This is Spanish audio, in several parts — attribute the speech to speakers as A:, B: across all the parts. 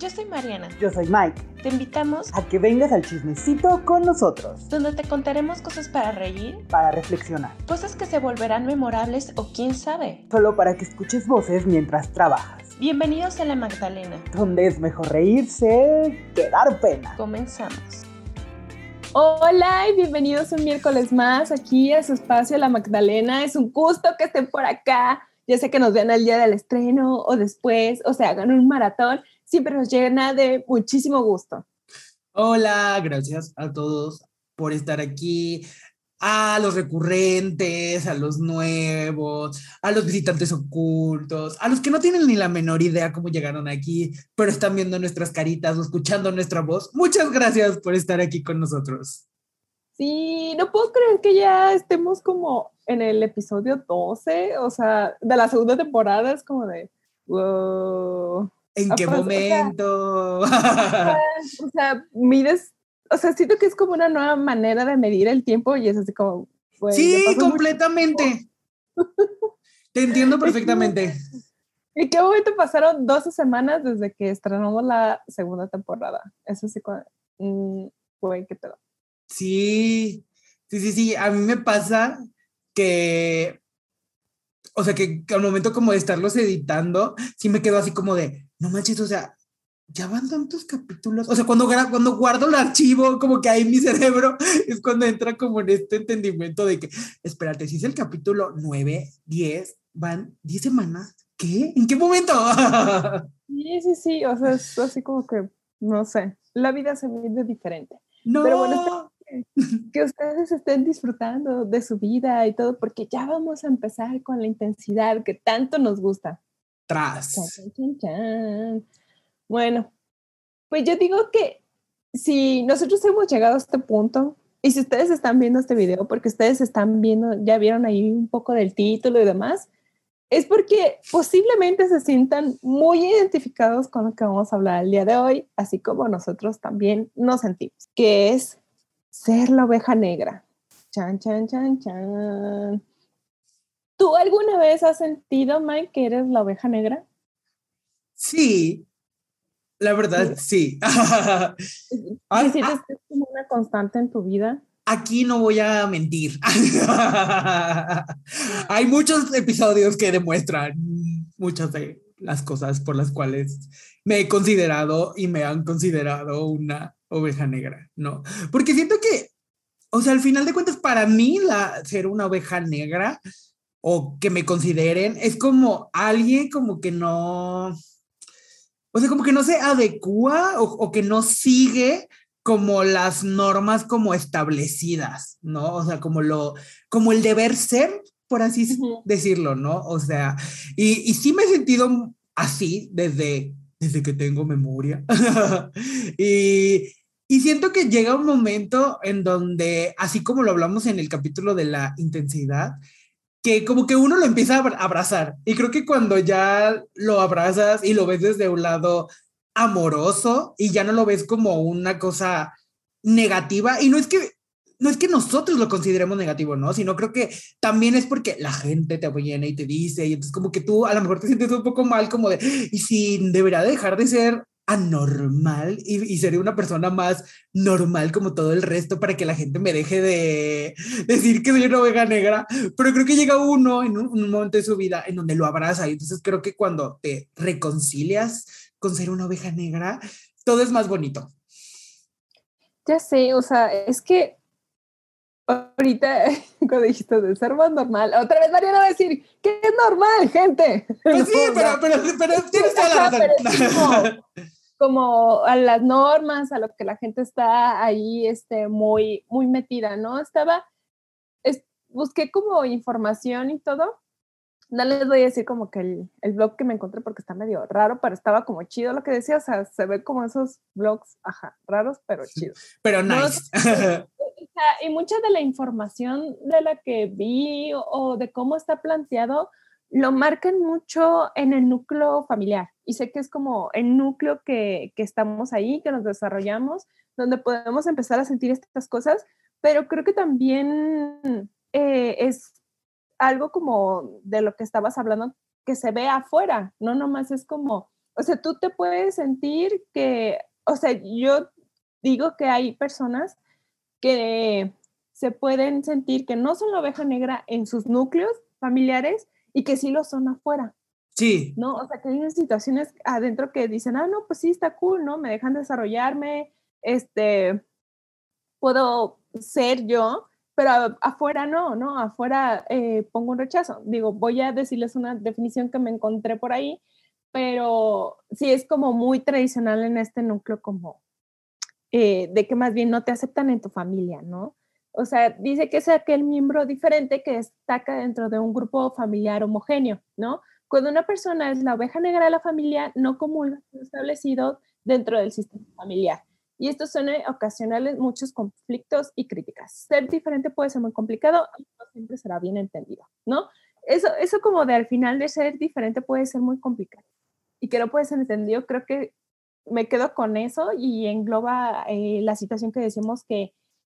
A: Yo soy Mariana.
B: Yo soy Mike.
A: Te invitamos
B: a que vengas al chismecito con nosotros.
A: Donde te contaremos cosas para reír,
B: para reflexionar,
A: cosas que se volverán memorables o quién sabe.
B: Solo para que escuches voces mientras trabajas.
A: Bienvenidos a La Magdalena.
B: Donde es mejor reírse que dar pena.
A: Comenzamos.
C: Hola y bienvenidos un miércoles más aquí a su espacio La Magdalena. Es un gusto que estén por acá. Ya sé que nos vean el día del estreno o después, o sea, hagan un maratón siempre nos llena de muchísimo gusto.
D: Hola, gracias a todos por estar aquí, a los recurrentes, a los nuevos, a los visitantes ocultos, a los que no tienen ni la menor idea cómo llegaron aquí, pero están viendo nuestras caritas o escuchando nuestra voz. Muchas gracias por estar aquí con nosotros.
C: Sí, no puedo creer que ya estemos como en el episodio 12, o sea, de la segunda temporada, es como de, wow.
D: ¿En qué momento?
C: O sea, mides, o sea, siento que es como una nueva manera de medir el tiempo y es así como...
D: sí, completamente. Te entiendo perfectamente.
C: ¿En qué momento pasaron 12 semanas desde que estrenamos la segunda temporada? Eso sí, mm, fue que te
D: Sí, sí, sí, sí. A mí me pasa que, o sea, que al momento como de estarlos editando, sí me quedo así como de, no manches, o sea, ya van tantos capítulos. O sea, cuando, cuando guardo el archivo, como que ahí mi cerebro es cuando entra como en este entendimiento de que, espérate, si es el capítulo 9, 10, van 10 semanas. ¿Qué? ¿En qué momento?
C: Sí, sí, sí, o sea, es así como que, no sé, la vida se vive diferente.
D: No.
C: Pero bueno, que ustedes estén disfrutando de su vida y todo, porque ya vamos a empezar con la intensidad que tanto nos gusta
D: tras.
C: Bueno, pues yo digo que si nosotros hemos llegado a este punto, y si ustedes están viendo este video, porque ustedes están viendo, ya vieron ahí un poco del título y demás, es porque posiblemente se sientan muy identificados con lo que vamos a hablar el día de hoy, así como nosotros también nos sentimos, que es ser la oveja negra. Chan, chan, chan, chan. ¿Tú alguna vez has sentido, Mike, que eres la oveja negra?
D: Sí, la verdad, sí.
C: ¿Sientes que es como una constante en tu vida?
D: Aquí no voy a mentir. Hay muchos episodios que demuestran muchas de las cosas por las cuales me he considerado y me han considerado una oveja negra, ¿no? Porque siento que, o sea, al final de cuentas, para mí, la, ser una oveja negra o que me consideren, es como alguien como que no, o sea, como que no se adecua o, que no sigue como las normas como establecidas, ¿no? O sea, como lo, como el deber ser, por así decirlo, ¿no? O sea, y, y, sí me he sentido así desde, desde que tengo memoria. y, y siento que llega un momento en donde, así como lo hablamos en el capítulo de la intensidad, que como que uno lo empieza a abrazar. Y creo que cuando ya lo abrazas y lo ves desde un lado amoroso y ya no lo ves como una cosa negativa, y no es que no es que nosotros lo consideremos negativo, ¿no? Sino creo que también es porque la gente te viene y te dice, y entonces como que tú a lo mejor te sientes un poco mal, como de, y si deberá dejar de ser anormal y, y seré una persona más normal como todo el resto para que la gente me deje de decir que soy una oveja negra, pero creo que llega uno en un, momento de su vida en donde lo abraza y entonces creo que cuando te reconcilias con ser una oveja negra, todo es más bonito.
C: Ya sé, o sea, es que ahorita cuando dijiste de ser más normal, otra vez Mariana va a decir que es normal, gente.
D: Pues sí, pero, pero, pero, tienes toda la razón
C: como a las normas, a lo que la gente está ahí este, muy, muy metida, ¿no? Estaba, busqué como información y todo. No les voy a decir como que el, el, blog que me encontré porque está medio raro, pero estaba como chido lo que decía, o sea, se ve como esos blogs, ajá, raros, pero chidos.
D: Pero nice.
C: Y mucha de la información de la que vi o de cómo está planteado, lo marcan mucho en el núcleo familiar. Y sé que es como el núcleo que, que, estamos ahí, que nos desarrollamos, donde podemos empezar a sentir estas cosas, pero creo que también eh, es algo como de lo que estabas hablando que se ve afuera, no nomás es como O sea, tú te puedes sentir que, o sea, yo digo que hay personas que se pueden sentir que no son la oveja negra en sus núcleos familiares y que sí lo son afuera.
D: Sí.
C: ¿No? O sea, que hay situaciones adentro que dicen, ah, no, pues sí, está cool, ¿no? Me dejan desarrollarme, este, puedo ser yo, pero afuera no, ¿no? Afuera eh, pongo un rechazo. Digo, voy a decirles una definición que me encontré por ahí, pero sí es como muy tradicional en este núcleo como eh, de que más bien no te aceptan en tu familia, ¿no? O sea, dice que es aquel miembro diferente que destaca dentro de un grupo familiar homogéneo, ¿no? Cuando una persona es la oveja negra de la familia, no comulga establecido dentro del sistema familiar. Y esto suele ocasionarles muchos conflictos y críticas. Ser diferente puede ser muy complicado y no siempre será bien entendido, ¿no? Eso, eso como de al final de ser diferente puede ser muy complicado y que no puede ser entendido, creo que me quedo con eso y engloba eh, la situación que decimos que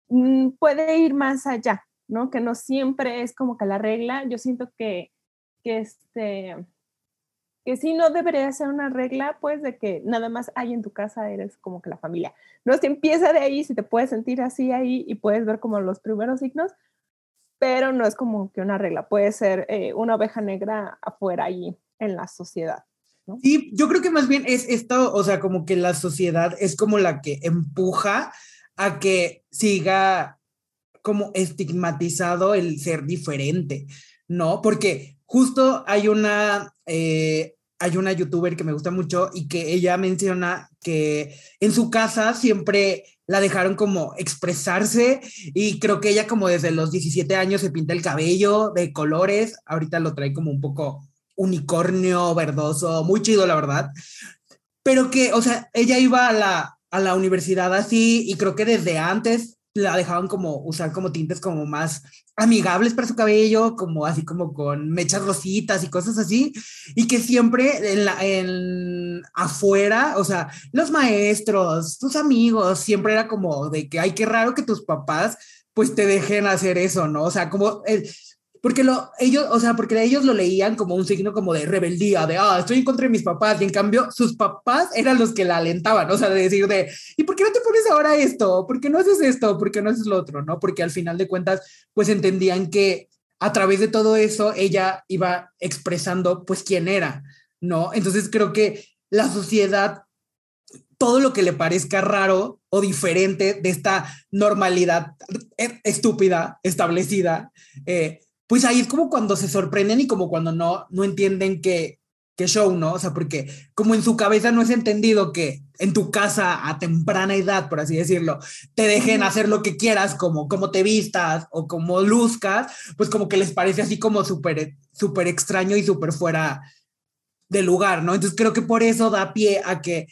C: mm, puede ir más allá, ¿no? Que no siempre es como que la regla. Yo siento que, que este que sí no debería ser una regla, pues, de que nada más hay en tu casa eres como que la familia. No se empieza de ahí, si te puedes sentir así ahí y puedes ver como los primeros signos, pero no es como que una regla, puede ser eh, una oveja negra afuera ahí en la sociedad. ¿No?
D: Sí, yo creo que más bien es esto, o sea, como que la sociedad es como la que empuja a que siga como estigmatizado el ser diferente, ¿no? Porque justo hay una, eh, hay una youtuber que me gusta mucho y que ella menciona que en su casa siempre la dejaron como expresarse y creo que ella como desde los 17 años se pinta el cabello de colores, ahorita lo trae como un poco unicornio verdoso, muy chido la verdad, pero que, o sea, ella iba a la, a la universidad así y creo que desde antes la dejaban como usar como tintes como más amigables para su cabello, como así como con mechas rositas y cosas así, y que siempre en la, en afuera, o sea, los maestros, tus amigos, siempre era como de que, ay, qué raro que tus papás pues te dejen hacer eso, ¿no? O sea, como el, porque lo, ellos, o sea, porque ellos lo leían como un signo como de rebeldía, de, ah, estoy en contra de mis papás, y en cambio sus papás eran los que la alentaban, o sea, de decir de, ¿y por qué no te pones ahora esto? ¿Por qué no haces esto? ¿Por qué no haces lo otro? ¿No? Porque al final de cuentas, pues entendían que a través de todo eso ella iba expresando pues quién era, ¿no? Entonces creo que la sociedad, todo lo que le parezca raro o diferente de esta normalidad eh, estúpida establecida, eh, pues ahí es como cuando se sorprenden y como cuando no, no entienden que, que show, ¿no? O sea, porque como en su cabeza no es entendido que en tu casa a temprana edad, por así decirlo, te dejen hacer lo que quieras, como, como te vistas o como luzcas, pues como que les parece así como súper súper extraño y súper fuera de lugar, ¿no? Entonces creo que por eso da pie a que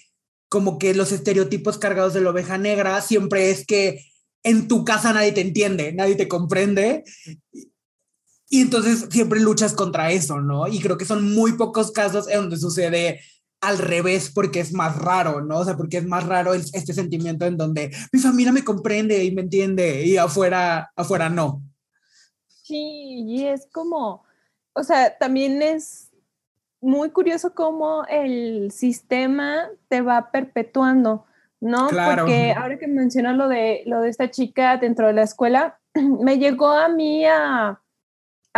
D: como que los estereotipos cargados de la oveja negra siempre es que en tu casa nadie te entiende, nadie te comprende y entonces siempre luchas contra eso, ¿no? Y creo que son muy pocos casos en donde sucede al revés porque es más raro, ¿no? O sea, porque es más raro este sentimiento en donde mi familia me comprende y me entiende y afuera, afuera no.
C: Sí, y es como, o sea, también es muy curioso cómo el sistema te va perpetuando, ¿no? Claro. Porque ahora que mencionas lo de, lo de esta chica dentro de la escuela, me llegó a mí a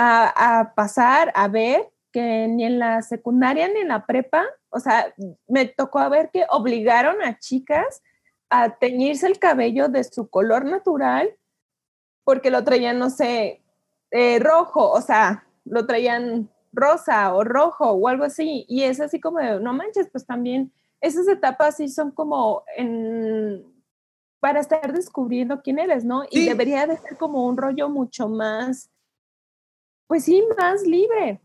C: a, pasar a ver que ni en la secundaria ni en la prepa, o sea, me tocó a ver que obligaron a chicas a teñirse el cabello de su color natural porque lo traían, no sé, eh, rojo, o sea, lo traían rosa o rojo o algo así. Y es así como de, no manches, pues también esas etapas sí son como en, para estar descubriendo quién eres, ¿no? Y debería de ser como un rollo mucho más pues sí, más libre.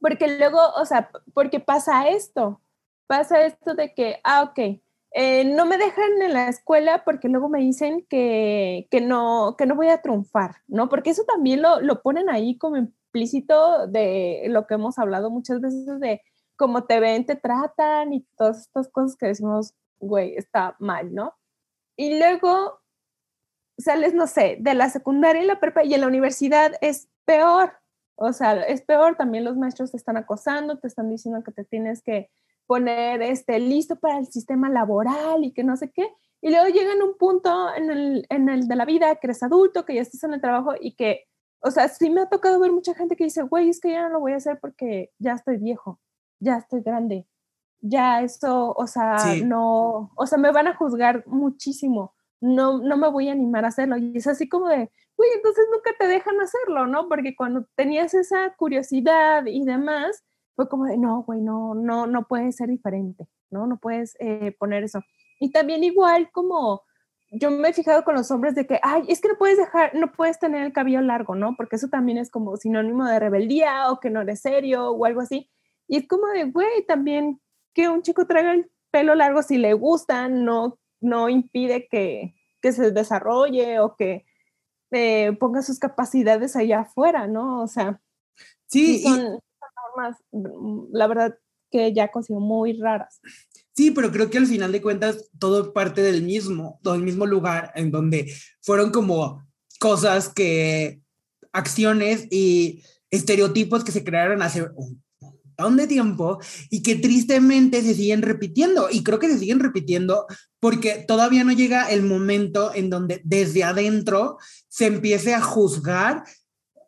C: Porque luego, o sea, porque pasa esto, pasa esto de que, ah, ok, eh, no me dejan en la escuela porque luego me dicen que, que, no, que no voy a triunfar, ¿no? Porque eso también lo, lo ponen ahí como implícito de lo que hemos hablado muchas veces de cómo te ven, te tratan y todas estas cosas que decimos, güey, está mal, ¿no? Y luego sales, no sé, de la secundaria y la prepa y en la universidad es peor, o sea, es peor, también los maestros te están acosando, te están diciendo que te tienes que, poner este listo para el sistema laboral y que no sé qué. Y luego llegan un punto en el, en el de la vida que eres adulto, que ya estás en el trabajo y que, o sea, sí me ha tocado ver mucha gente que dice, güey, es que ya no lo voy a hacer porque ya estoy viejo, ya estoy grande, ya eso, o sea,
D: Sí.
C: no, o sea, me van a juzgar muchísimo, no, no me voy a animar a hacerlo. Y es así como de, güey, entonces nunca te dejan hacerlo, ¿no? Porque cuando tenías esa curiosidad y demás, fue como de, no, güey, no, no, no puedes ser diferente, ¿no? No puedes eh, poner eso. Y también igual como yo me he fijado con los hombres de que, ay, es que no puedes dejar, no puedes tener el cabello largo, ¿no? Porque eso también es como sinónimo de rebeldía o que no eres serio o algo así. Y es como de, güey, también que un chico traiga el pelo largo si le gusta, no, no impide que, que se desarrolle o que eh, ponga sus capacidades allá afuera, ¿no? O sea,
D: Sí, y-
C: son, normas, mm, la verdad, que ya consigo muy raras.
D: Sí, pero creo que al final de cuentas todo parte del mismo, del mismo lugar en donde fueron como cosas que, acciones y estereotipos que se crearon hace un de tiempo y que tristemente se siguen repitiendo. Y creo que se siguen repitiendo porque todavía no llega el momento en donde desde adentro se empiece a juzgar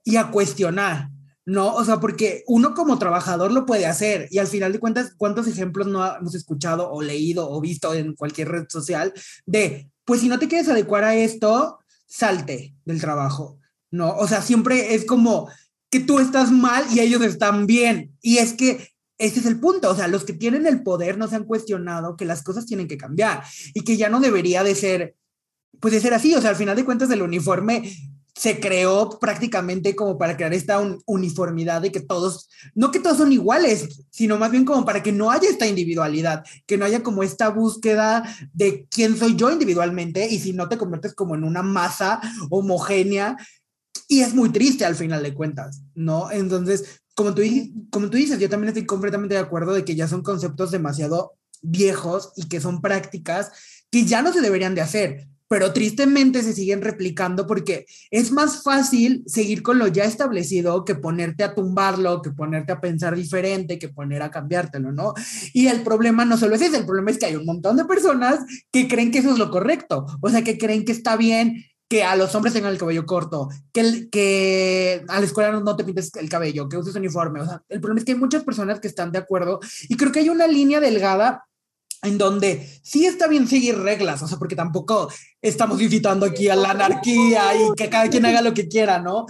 D: y a cuestionar. No, o sea, porque uno como trabajador lo puede hacer y al final de cuentas, ¿cuántos ejemplos no hemos escuchado o leído o visto en cualquier red social de, pues si no te quieres adecuar a esto, salte del trabajo? No, o sea, siempre es como que tú estás mal y ellos están bien. Y es que ese es el punto, o sea, los que tienen el poder no se han cuestionado que las cosas tienen que cambiar y que ya no debería de ser, pues de ser así, o sea, al final de cuentas el uniforme se creó prácticamente como para crear esta un, uniformidad de que todos, no que todos son iguales, sino más bien como para que no haya esta individualidad, que no haya como esta búsqueda de quién soy yo individualmente y si no te conviertes como en una masa homogénea y es muy triste al final de cuentas, ¿no? Entonces, como tú, como tú dices, yo también estoy completamente de acuerdo de que ya son conceptos demasiado viejos y que son prácticas que ya no se deberían de hacer, pero tristemente se siguen replicando porque es más fácil seguir con lo ya establecido que ponerte a tumbarlo, que ponerte a pensar diferente, que poner a cambiártelo, ¿no? Y el problema no solo es ese, el problema es que hay un montón de personas que creen que eso es lo correcto, o sea, que creen que está bien que a los hombres tengan el cabello corto, que, el, que a la escuela no te pintes el cabello, que uses uniforme, o sea, el problema es que hay muchas personas que están de acuerdo y creo que hay una línea delgada en donde sí está bien seguir reglas, o sea, porque tampoco estamos incitando aquí a la anarquía y que cada quien haga lo que quiera, ¿no?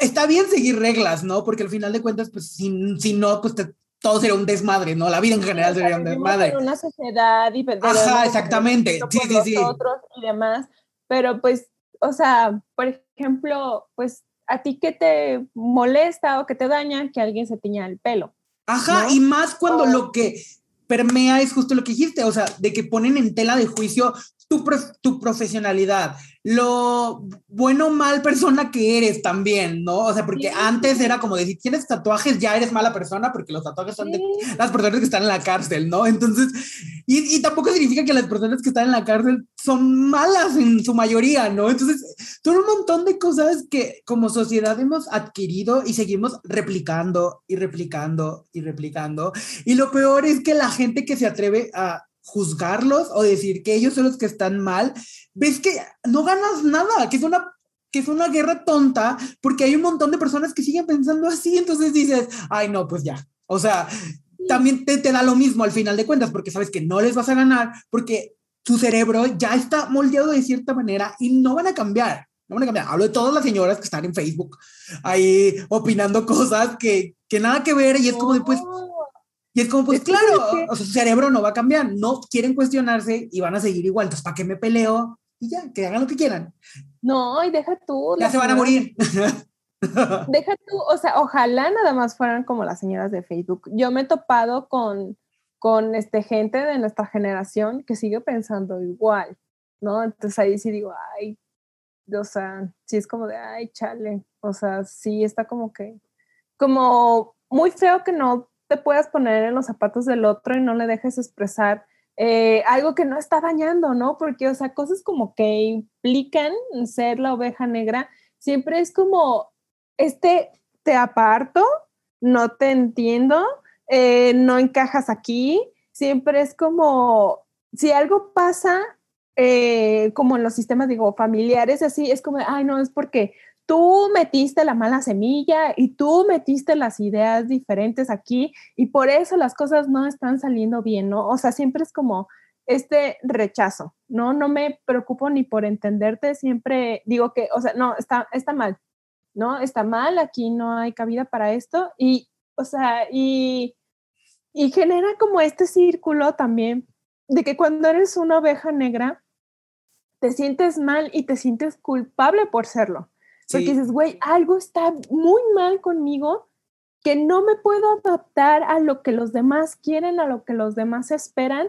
D: Está bien seguir reglas, ¿no? Porque al final de cuentas, pues si, si no, pues te, todo sería un desmadre, ¿no? La vida en general sería un desmadre.
C: En una sociedad y
D: Ajá, exactamente. Sí, sí, sí.
C: y demás, pero pues, o sea, por ejemplo, pues a ti qué te molesta o que te daña que alguien se tiña el pelo.
D: Ajá, ¿no? y más cuando oh. lo que permea es justo lo que dijiste, o sea, de que ponen en tela de juicio tu, prof tu profesionalidad, lo bueno o mal persona que eres también, ¿no? O sea, porque sí. antes era como decir, tienes tatuajes, ya eres mala persona, porque los tatuajes son sí. de las personas que están en la cárcel, ¿no? Entonces, y, y, tampoco significa que las personas que están en la cárcel son malas en su mayoría, ¿no? Entonces, son un montón de cosas que como sociedad hemos adquirido y seguimos replicando y replicando y replicando. Y lo peor es que la gente que se atreve a juzgarlos o decir que ellos son los que están mal, ves que no ganas nada, que es una que es una guerra tonta porque hay un montón de personas que siguen pensando así, entonces dices, ay no, pues ya, o sea, también te, te da lo mismo al final de cuentas porque sabes que no les vas a ganar porque tu cerebro ya está moldeado de cierta manera y no van a cambiar. No van a cambiar. Hablo de todas las señoras que están en Facebook ahí opinando cosas que, que nada que ver y es como de pues y es como, pues claro, o sea, su cerebro no va a cambiar, no quieren cuestionarse y van a seguir igual. Entonces, ¿para qué me peleo? Y ya, que hagan lo que quieran.
C: No, y deja tú.
D: Ya se van a morir.
C: deja tú, o sea, ojalá nada más fueran como las señoras de Facebook. Yo me he topado con, con este, gente de nuestra generación que sigue pensando igual, ¿no? Entonces ahí sí digo, ay, o sea, sí es como de, ay, chale. O sea, sí está como que, como muy feo que no te puedas poner en los zapatos del otro y no le dejes expresar eh, algo que no está dañando, ¿no? Porque, o sea, cosas como que implican ser la oveja negra, siempre es como, este, te aparto, no te entiendo, eh, no encajas aquí, siempre es como, si algo pasa, eh, como en los sistemas, digo, familiares, así, es como, ay, no, es porque tú metiste la mala semilla y tú metiste las ideas diferentes aquí y por eso las cosas no están saliendo bien, ¿no? O sea, siempre es como este rechazo, ¿no? No me preocupo ni por entenderte, siempre digo que, o sea, no, está, está mal, ¿no? Está mal, aquí no hay cabida para esto y, o sea, y, y genera como este círculo también de que cuando eres una oveja negra, te sientes mal y te sientes culpable por serlo. Porque dices, güey, algo está muy mal conmigo que no me puedo adaptar a lo que los demás quieren, a lo que los demás esperan.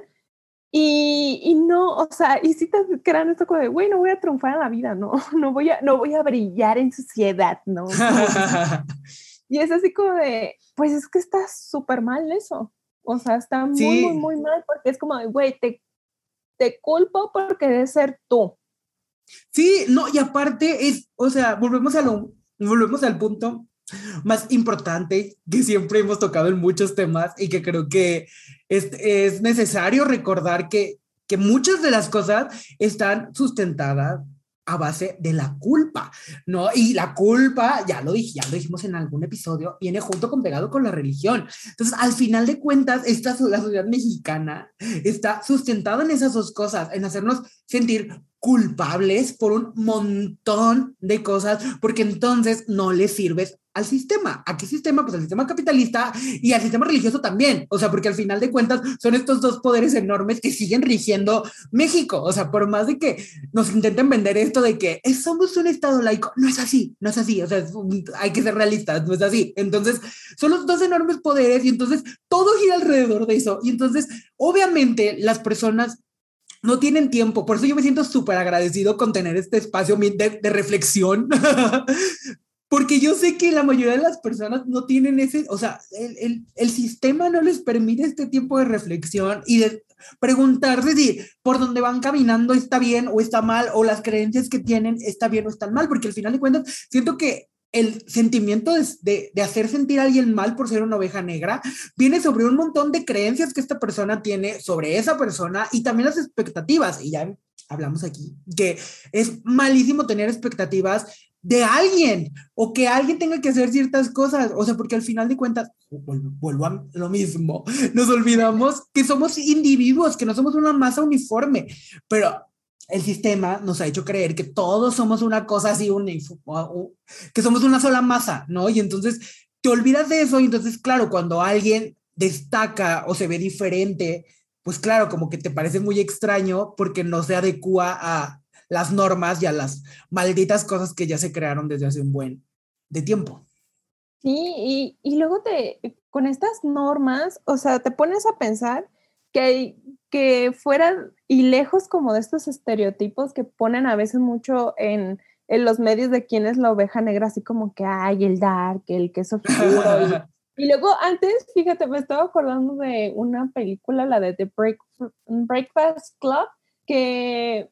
C: Y, y no, o sea, y si te crean esto como de, güey, no voy a triunfar en la vida, no, no voy a, no voy a brillar en sociedad, ¿no? y es así como de, pues es que está súper mal eso. O sea, está muy, muy, muy mal porque es como de, güey, te, te culpo porque debes ser tú.
D: Sí, no, y aparte es, o sea, volvemos a lo, volvemos al punto más importante que siempre hemos tocado en muchos temas y que creo que es, es necesario recordar que, que muchas de las cosas están sustentadas a base de la culpa, ¿no? Y la culpa, ya lo dije, ya lo dijimos en algún episodio, viene junto con pegado con la religión. Entonces, al final de cuentas, esta la sociedad mexicana está sustentada en esas dos cosas, en hacernos sentir culpables por un montón de cosas, porque entonces no les sirves al sistema. ¿A qué sistema? Pues al sistema capitalista y al sistema religioso también. O sea, porque al final de cuentas son estos dos poderes enormes que siguen rigiendo México. O sea, por más de que nos intenten vender esto de que somos un Estado laico, no es así, no es así. O sea, hay que ser realistas, no es así. Entonces, son los dos enormes poderes y entonces todo gira alrededor de eso. Y entonces, obviamente, las personas no tienen tiempo. Por eso yo me siento súper agradecido con tener este espacio de, reflexión, porque yo sé que la mayoría de las personas no tienen ese, o sea, el, el, el, sistema no les permite este tiempo de reflexión y de preguntarse si por dónde van caminando está bien o está mal, o las creencias que tienen está bien o están mal, porque al final de cuentas siento que el sentimiento de, de, hacer sentir a alguien mal por ser una oveja negra viene sobre un montón de creencias que esta persona tiene sobre esa persona y también las expectativas. Y ya hablamos aquí, que es malísimo tener expectativas de alguien o que alguien tenga que hacer ciertas cosas. O sea, porque al final de cuentas, vuelvo a lo mismo, nos olvidamos que somos individuos, que no somos una masa uniforme, pero el sistema nos ha hecho creer que todos somos una cosa así, que somos una sola masa, ¿no? Y entonces te olvidas de eso y entonces, claro, cuando alguien destaca o se ve diferente, pues claro, como que te parece muy extraño porque no se adecua a las normas y a las malditas cosas que ya se crearon desde hace un buen de tiempo.
C: Sí, y, y luego te, con estas normas, o sea, te pones a pensar que, que fuera y lejos como de estos estereotipos que ponen a veces mucho en, en los medios de quién es la oveja negra, así como que hay el dark, el que es oscuro. y, luego antes, fíjate, me estaba acordando de una película, la de The Break, Breakfast Club, que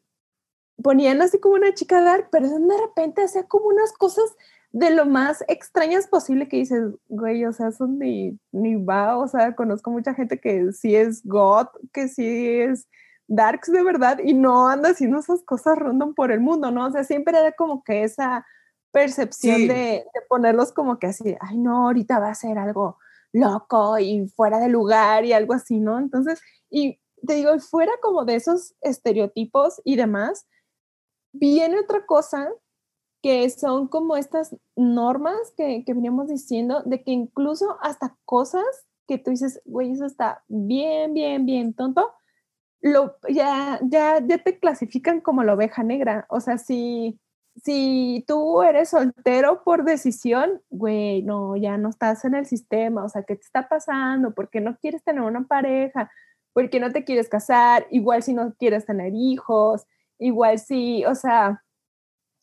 C: ponían así como una chica dark, pero de repente hacía como unas cosas de lo más extrañas posible que dices, güey, o sea, son ni, ni va, o sea, conozco mucha gente que sí es God, que sí es darks de verdad y no anda haciendo esas cosas random por el mundo, ¿no? O sea, siempre era como que esa percepción de, de, ponerlos como que así, ay, no, ahorita va a ser algo loco y fuera de lugar y algo así, ¿no? Entonces, y te digo, fuera como de esos estereotipos y demás, viene otra cosa que son como estas normas que, que veníamos diciendo, de que incluso hasta cosas que tú dices, güey, eso está bien, bien, bien tonto, lo, ya, ya, ya te clasifican como la oveja negra. O sea, si, si tú eres soltero por decisión, güey, no, ya no estás en el sistema. O sea, ¿qué te está pasando? ¿Por qué no quieres tener una pareja? ¿Por qué no te quieres casar? Igual si no quieres tener hijos, igual si, o sea,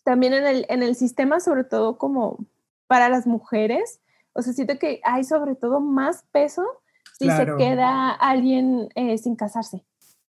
C: también en el, en el sistema, sobre todo como para las mujeres, o sea, siento que hay sobre todo más peso si se queda alguien eh, sin casarse.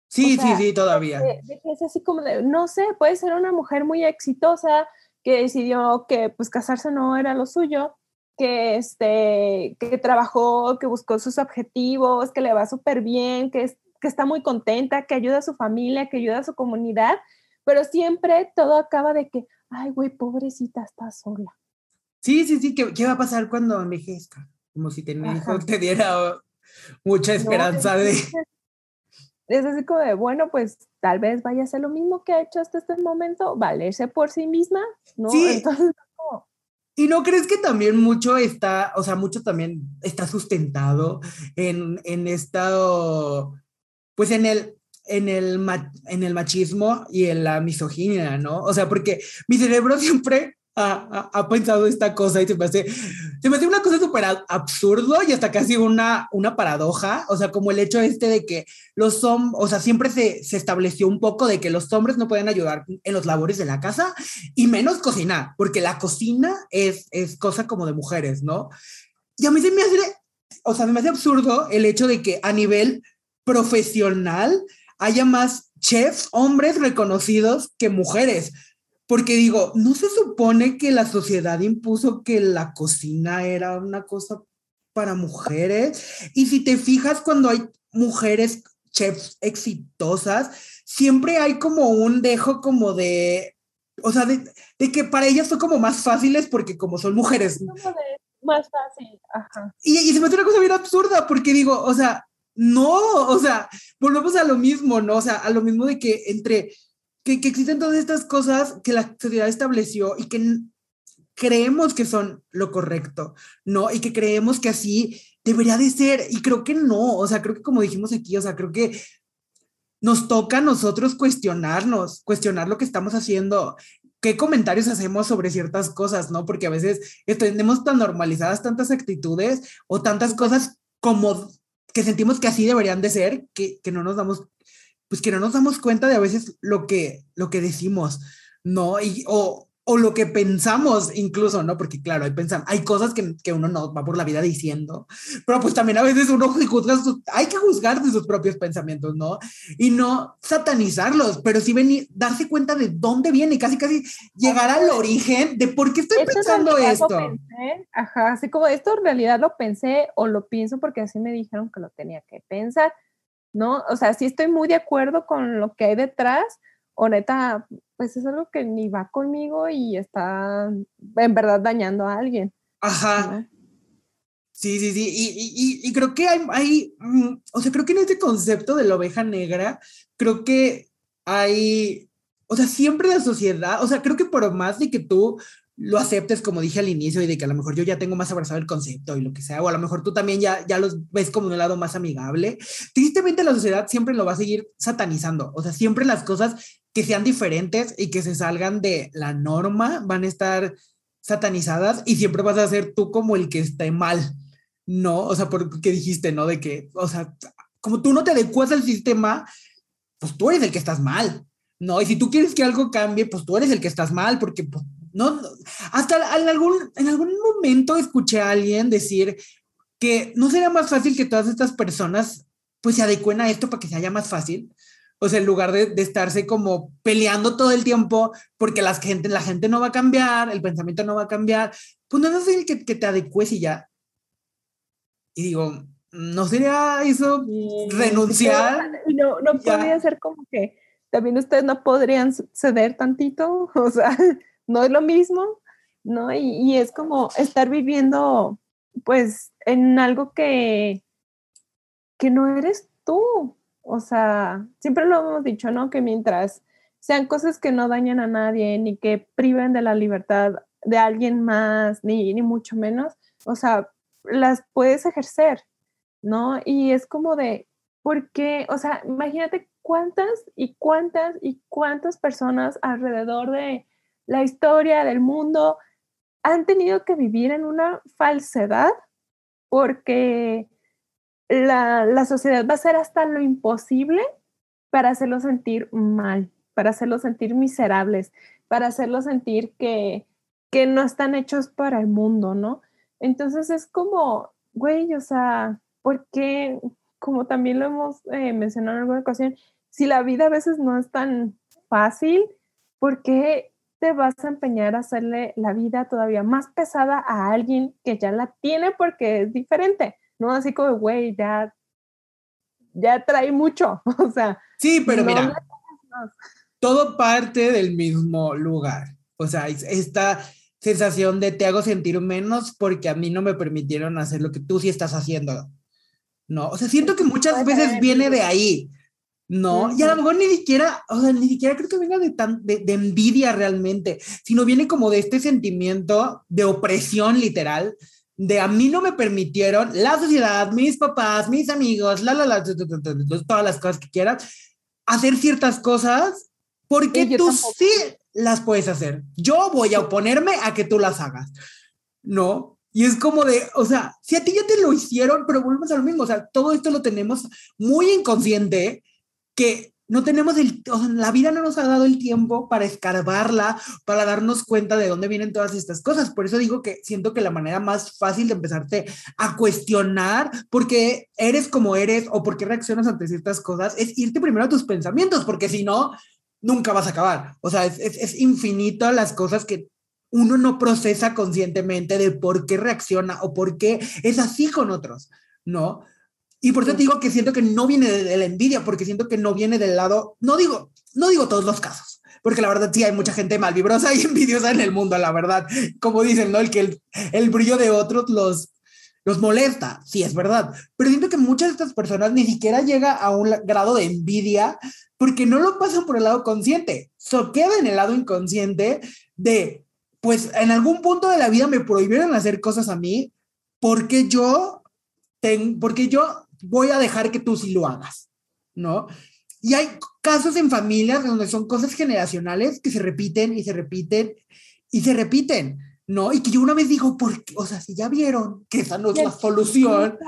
D: Sí, sí, sí, todavía.
C: es así como de, no sé, puede ser una mujer muy exitosa que decidió que pues casarse no era lo suyo que, este, que trabajó, que buscó sus objetivos, que le va súper bien, que, es, que está muy contenta, que ayuda a su familia, que ayuda a su comunidad, pero siempre todo acaba de que, ay, güey, pobrecita, está sola.
D: Sí, sí, sí, ¿qué, qué va a pasar cuando envejezca? Como si tener hijo te diera mucha esperanza de...
C: Es así como de, bueno, pues tal vez vaya a ser lo mismo que ha hecho hasta este momento, valerse por sí misma, ¿no?
D: Sí.
C: Entonces,
D: ¿Y no crees que también mucho está, o sea, mucho también está sustentado en, en esta, pues en el, en el, en el machismo y en la misoginia, ¿no? O sea, porque mi cerebro siempre ha, ha, pensado esta cosa y se me hace, se me hace una cosa súper absurdo y hasta casi una, una paradoja, o sea, como el hecho este de que los hombres, o sea, siempre se, se estableció un poco de que los hombres no pueden ayudar en los labores de la casa y menos cocinar, porque la cocina es, es cosa como de mujeres, ¿no? Y a mí se me hace, o sea, me hace absurdo el hecho de que a nivel profesional haya más chefs, hombres reconocidos que mujeres porque digo, ¿no se supone que la sociedad impuso que la cocina era una cosa para mujeres? Y si te fijas cuando hay mujeres chefs exitosas, siempre hay como un dejo como de, o sea, de, de que para ellas son como más fáciles porque como son mujeres.
C: Más fácil, ajá.
D: Y, y se me hace una cosa bien absurda porque digo, o sea, no, o sea, volvemos a lo mismo, ¿no? O sea, a lo mismo de que entre que, que existen todas estas cosas que la sociedad estableció y que creemos que son lo correcto, ¿no? Y que creemos que así debería de ser. Y creo que no, o sea, creo que como dijimos aquí, o sea, creo que nos toca a nosotros cuestionarnos, cuestionar lo que estamos haciendo, qué comentarios hacemos sobre ciertas cosas, ¿no? Porque a veces tenemos tan normalizadas tantas actitudes o tantas cosas como que sentimos que así deberían de ser, que, que no nos damos pues que no nos damos cuenta de a veces lo que, lo que decimos, ¿no? Y, o, o lo que pensamos incluso, ¿no? Porque claro, hay, hay cosas que, que, uno no va por la vida diciendo, pero pues también a veces uno juzga, sus, hay que juzgar de sus propios pensamientos, ¿no? Y no satanizarlos, pero sí venir, darse cuenta de dónde viene, casi casi llegar al origen de por qué estoy pensando esto.
C: Pensé, ajá, así como esto en realidad lo pensé o lo pienso porque así me dijeron que lo tenía que pensar ¿no? O sea, sí estoy muy de acuerdo con lo que hay detrás, o neta, pues es algo que ni va conmigo y está en verdad dañando a alguien.
D: Ajá. Sí, sí, sí, y, y, y, creo que hay, hay, mm, o sea, creo que en este concepto de la oveja negra, creo que hay, o sea, siempre la sociedad, o sea, creo que por más de que tú lo aceptes, como dije al inicio, y de que a lo mejor yo ya tengo más abrazado el concepto y lo que sea, o a lo mejor tú también ya, ya los ves como un lado más amigable, tristemente la sociedad siempre lo va a seguir satanizando, o sea, siempre las cosas que sean diferentes y que se salgan de la norma van a estar satanizadas y siempre vas a ser tú como el que esté mal, ¿no? O sea, porque dijiste, ¿no? De que, o sea, como tú no te adecuas al sistema, pues tú eres el que estás mal, ¿no? Y si tú quieres que algo cambie, pues tú eres el que estás mal, porque pues, no, hasta en algún, en algún momento escuché a alguien decir que no sería más fácil que todas estas personas pues se adecuen a esto para que se haya más fácil. O sea, en lugar de, de, estarse como peleando todo el tiempo porque la gente, la gente no va a cambiar, el pensamiento no va a cambiar, pues no es fácil que, que te adecues y ya. Y digo, ¿no sería eso renunciar?
C: No, no podría ser como que también ustedes no podrían ceder tantito, o sea, no es lo mismo, ¿no? Y, y, es como estar viviendo, pues, en algo que, que no eres tú. O sea, siempre lo hemos dicho, ¿no? Que mientras sean cosas que no dañan a nadie, ni que priven de la libertad de alguien más, ni, ni mucho menos, o sea, las puedes ejercer, ¿no? Y es como de, ¿por qué? O sea, imagínate cuántas y cuántas y cuántas personas alrededor de la historia del mundo, han tenido que vivir en una falsedad porque la, la sociedad va a hacer hasta lo imposible para hacerlos sentir mal, para hacerlos sentir miserables, para hacerlos sentir que, que no están hechos para el mundo, ¿no? Entonces es como, güey, o sea, porque, como también lo hemos eh, mencionado en alguna ocasión, si la vida a veces no es tan fácil, ¿por qué te vas a empeñar a hacerle la vida todavía más pesada a alguien que ya la tiene porque es diferente? No así como, güey, ya, ya trae mucho. O sea.
D: Sí, pero mira, todo parte del mismo lugar. O sea, esta sensación de te hago sentir menos porque a mí no me permitieron hacer lo que tú sí estás haciendo. No, o sea, siento que muchas veces viene de ahí. No, y a lo mejor ni siquiera, o sea, ni siquiera creo que venga de, tan, de, de, envidia realmente, sino viene como de este sentimiento de opresión literal, de a mí no me permitieron la sociedad, mis papás, mis amigos, la, la, la, todas las cosas que quieras, hacer ciertas cosas porque tú sí las puedes hacer. Yo voy a oponerme a que tú las hagas, ¿no? Y es como de, o sea, si a ti ya te lo hicieron, pero volvemos a lo mismo, o sea, todo esto lo tenemos muy inconsciente que no tenemos el, o la vida no nos ha dado el tiempo para escarbarla, para darnos cuenta de dónde vienen todas estas cosas. Por eso digo que siento que la manera más fácil de empezarte a cuestionar por qué eres como eres o por qué reaccionas ante ciertas cosas es irte primero a tus pensamientos, porque si no, nunca vas a acabar. O sea, es, es, es infinito las cosas que uno no procesa conscientemente de por qué reacciona o por qué es así con otros, ¿no? Y por eso te digo que siento que no viene de, la envidia, porque siento que no viene del lado, no digo, no digo todos los casos, porque la verdad sí hay mucha gente malvibrosa y envidiosa en el mundo, la verdad. Como dicen, ¿no? El que el, el brillo de otros los, los molesta, sí es verdad. Pero siento que muchas de estas personas ni siquiera llega a un grado de envidia porque no lo pasan por el lado consciente, so queda en el lado inconsciente de, pues en algún punto de la vida me prohibieron hacer cosas a mí porque yo, ten, porque yo voy a dejar que tú sí lo hagas, ¿no? Y hay casos en familias donde son cosas generacionales que se repiten y se repiten y se repiten, ¿no? Y que yo una vez digo, ¿por qué? O sea, si ya vieron que esa no es la solución,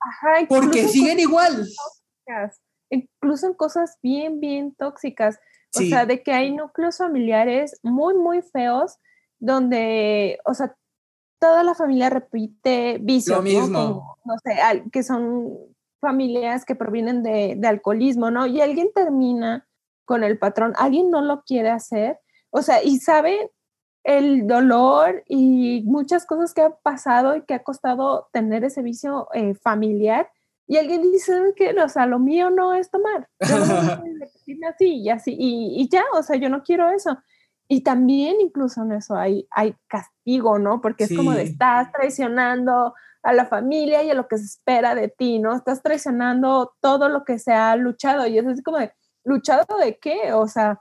D: ajá, porque siguen igual.
C: Tóxicas, incluso en cosas bien, bien tóxicas. O sí. sea, de que hay núcleos familiares muy, muy feos donde, o sea, toda la familia repite vicios.
D: Lo mismo.
C: ¿no? Como, no sé, que son familias que provienen de, de, alcoholismo, ¿no? Y alguien termina con el patrón, alguien no lo quiere hacer, o sea, y sabe el dolor y muchas cosas que ha pasado y que ha costado tener ese vicio eh, familiar, y alguien dice que, o sea, lo mío no es tomar, yo no así y así, y, y ya, o sea, yo no quiero eso. Y también incluso en eso hay, hay castigo, ¿no? Porque es sí. como de estás traicionando a la familia y a lo que se espera de ti, ¿no? Estás traicionando todo lo que se ha luchado y es así como de, ¿luchado de qué? O sea,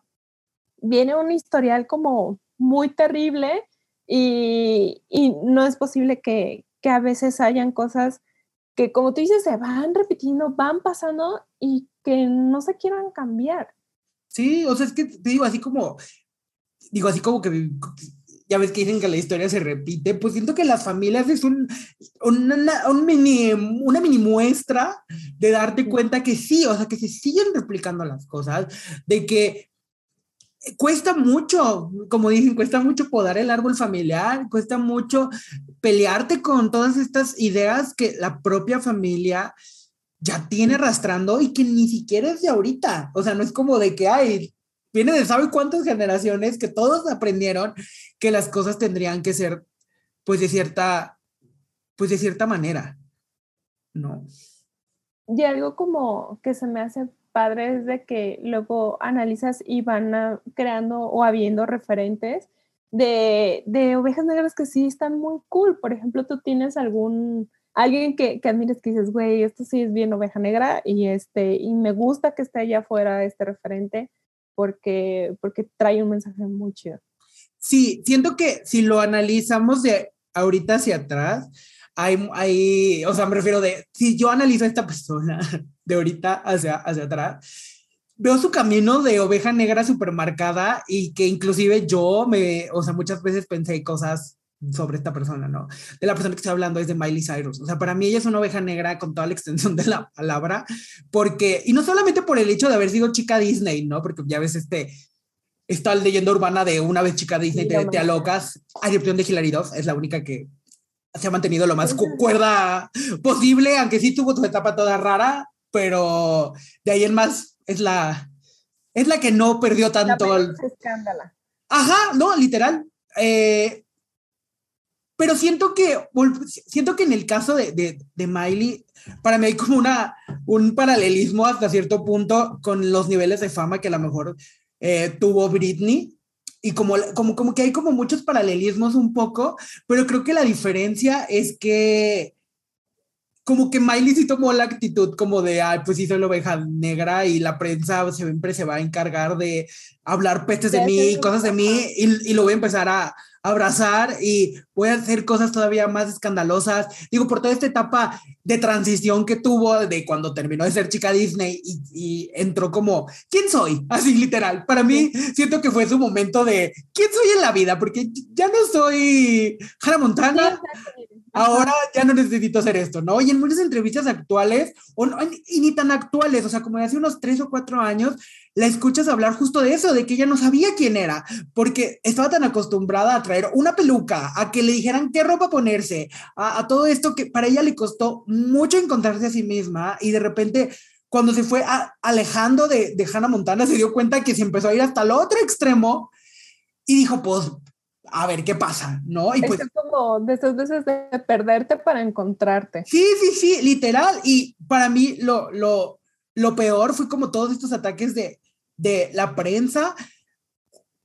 C: viene un historial como muy terrible y, y no es posible que, que, a veces hayan cosas que, como tú dices, se van repitiendo, van pasando y que no se quieran cambiar.
D: Sí, o sea, es que te digo, así como, digo, así como que ya ves que dicen que la historia se repite, pues siento que las familias es un, una, un mini, una mini muestra de darte cuenta que sí, o sea, que se siguen replicando las cosas, de que cuesta mucho, como dicen, cuesta mucho podar el árbol familiar, cuesta mucho pelearte con todas estas ideas que la propia familia ya tiene arrastrando y que ni siquiera es de ahorita, o sea, no es como de que, ay, viene de sabe cuántas generaciones que todos aprendieron que las cosas tendrían que ser, pues de cierta, pues de cierta manera, ¿no?
C: Y algo como que se me hace padre es de que luego analizas y van a, creando o habiendo referentes de, de, ovejas negras que sí están muy cool. Por ejemplo, tú tienes algún, alguien que, que admires que dices, güey, esto sí es bien oveja negra y, este, y me gusta que esté allá afuera este referente porque, porque trae un mensaje muy chido.
D: Sí, siento que si lo analizamos de ahorita hacia atrás, hay, hay, o sea, me refiero de, si yo analizo a esta persona de ahorita hacia, hacia atrás, veo su camino de oveja negra supermarcada y que inclusive yo me, o sea, muchas veces pensé cosas sobre esta persona, ¿no? De la persona que estoy hablando es de Miley Cyrus. O sea, para mí ella es una oveja negra con toda la extensión de la palabra, porque, y no solamente por el hecho de haber sido chica Disney, ¿no? Porque ya ves este, esta leyenda urbana de una vez chica Disney, sí, te, te alocas, a excepción de Hilary Duff, es la única que se ha mantenido lo más cuerda posible, aunque sí tuvo su etapa toda rara, pero de ahí en más es la, es la que no perdió tanto.
C: La escándala.
D: Ajá, no, literal. Eh, pero siento que, siento que en el caso de, de, de, Miley, para mí hay como una, un paralelismo hasta cierto punto con los niveles de fama que a lo mejor eh, tuvo Britney. Y como, como, como que hay como muchos paralelismos un poco, pero creo que la diferencia es que como que Miley sí tomó la actitud como de, ay, pues sí soy la oveja negra y la prensa siempre se va a encargar de hablar pestes de mí, cosas de mí, y, y, lo voy a empezar a, abrazar y voy a hacer cosas todavía más escandalosas. Digo, por toda esta etapa de transición que tuvo de cuando terminó de ser chica Disney y, y entró como, ¿quién soy? Así literal. Para mí, siento que fue su momento de, ¿quién soy en la vida? Porque ya no soy Hannah Montana. Ahora ya no necesito hacer esto, ¿no? Y en muchas entrevistas actuales, o no, y ni tan actuales, o sea, como de hace unos tres o cuatro años, la escuchas hablar justo de eso, de que ella no sabía quién era, porque estaba tan acostumbrada a traer una peluca, a que le dijeran qué ropa ponerse, a, a todo esto que para ella le costó mucho encontrarse a sí misma y de repente cuando se fue a, alejando de, de Hannah Montana se dio cuenta que se empezó a ir hasta el otro extremo y dijo, pues, a ver qué pasa, ¿no? Y pues,
C: es como de esas veces de perderte para encontrarte.
D: Sí, sí, sí, literal. Y para mí lo, lo, lo peor fue como todos estos ataques de, de la prensa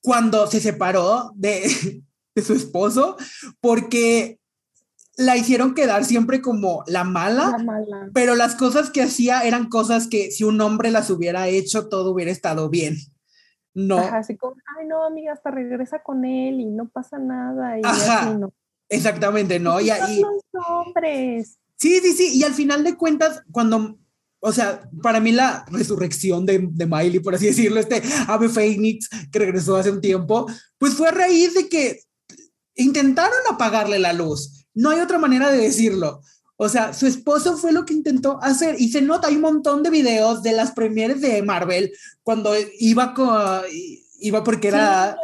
D: cuando se separó de, de su esposo, porque la hicieron quedar siempre como la mala,
C: La mala.
D: pero las cosas que hacía eran cosas que si un hombre las hubiera hecho, todo hubiera estado bien. No.
C: Ajá, así como, ay, no, amiga, hasta regresa con él y no pasa nada. Y
D: Ajá.
C: así, no.
D: Exactamente, ¿no? Y, ahí,
C: los hombres.
D: sí, sí, sí, y al final de cuentas, cuando, o sea, para mí la resurrección de, de Miley, por así decirlo, este ave Phoenix que regresó hace un tiempo, pues fue a raíz de que intentaron apagarle la luz. No hay otra manera de decirlo. O sea, su esposo fue lo que intentó hacer y se nota, hay un montón de videos de las premieres de Marvel cuando iba con, iba porque era,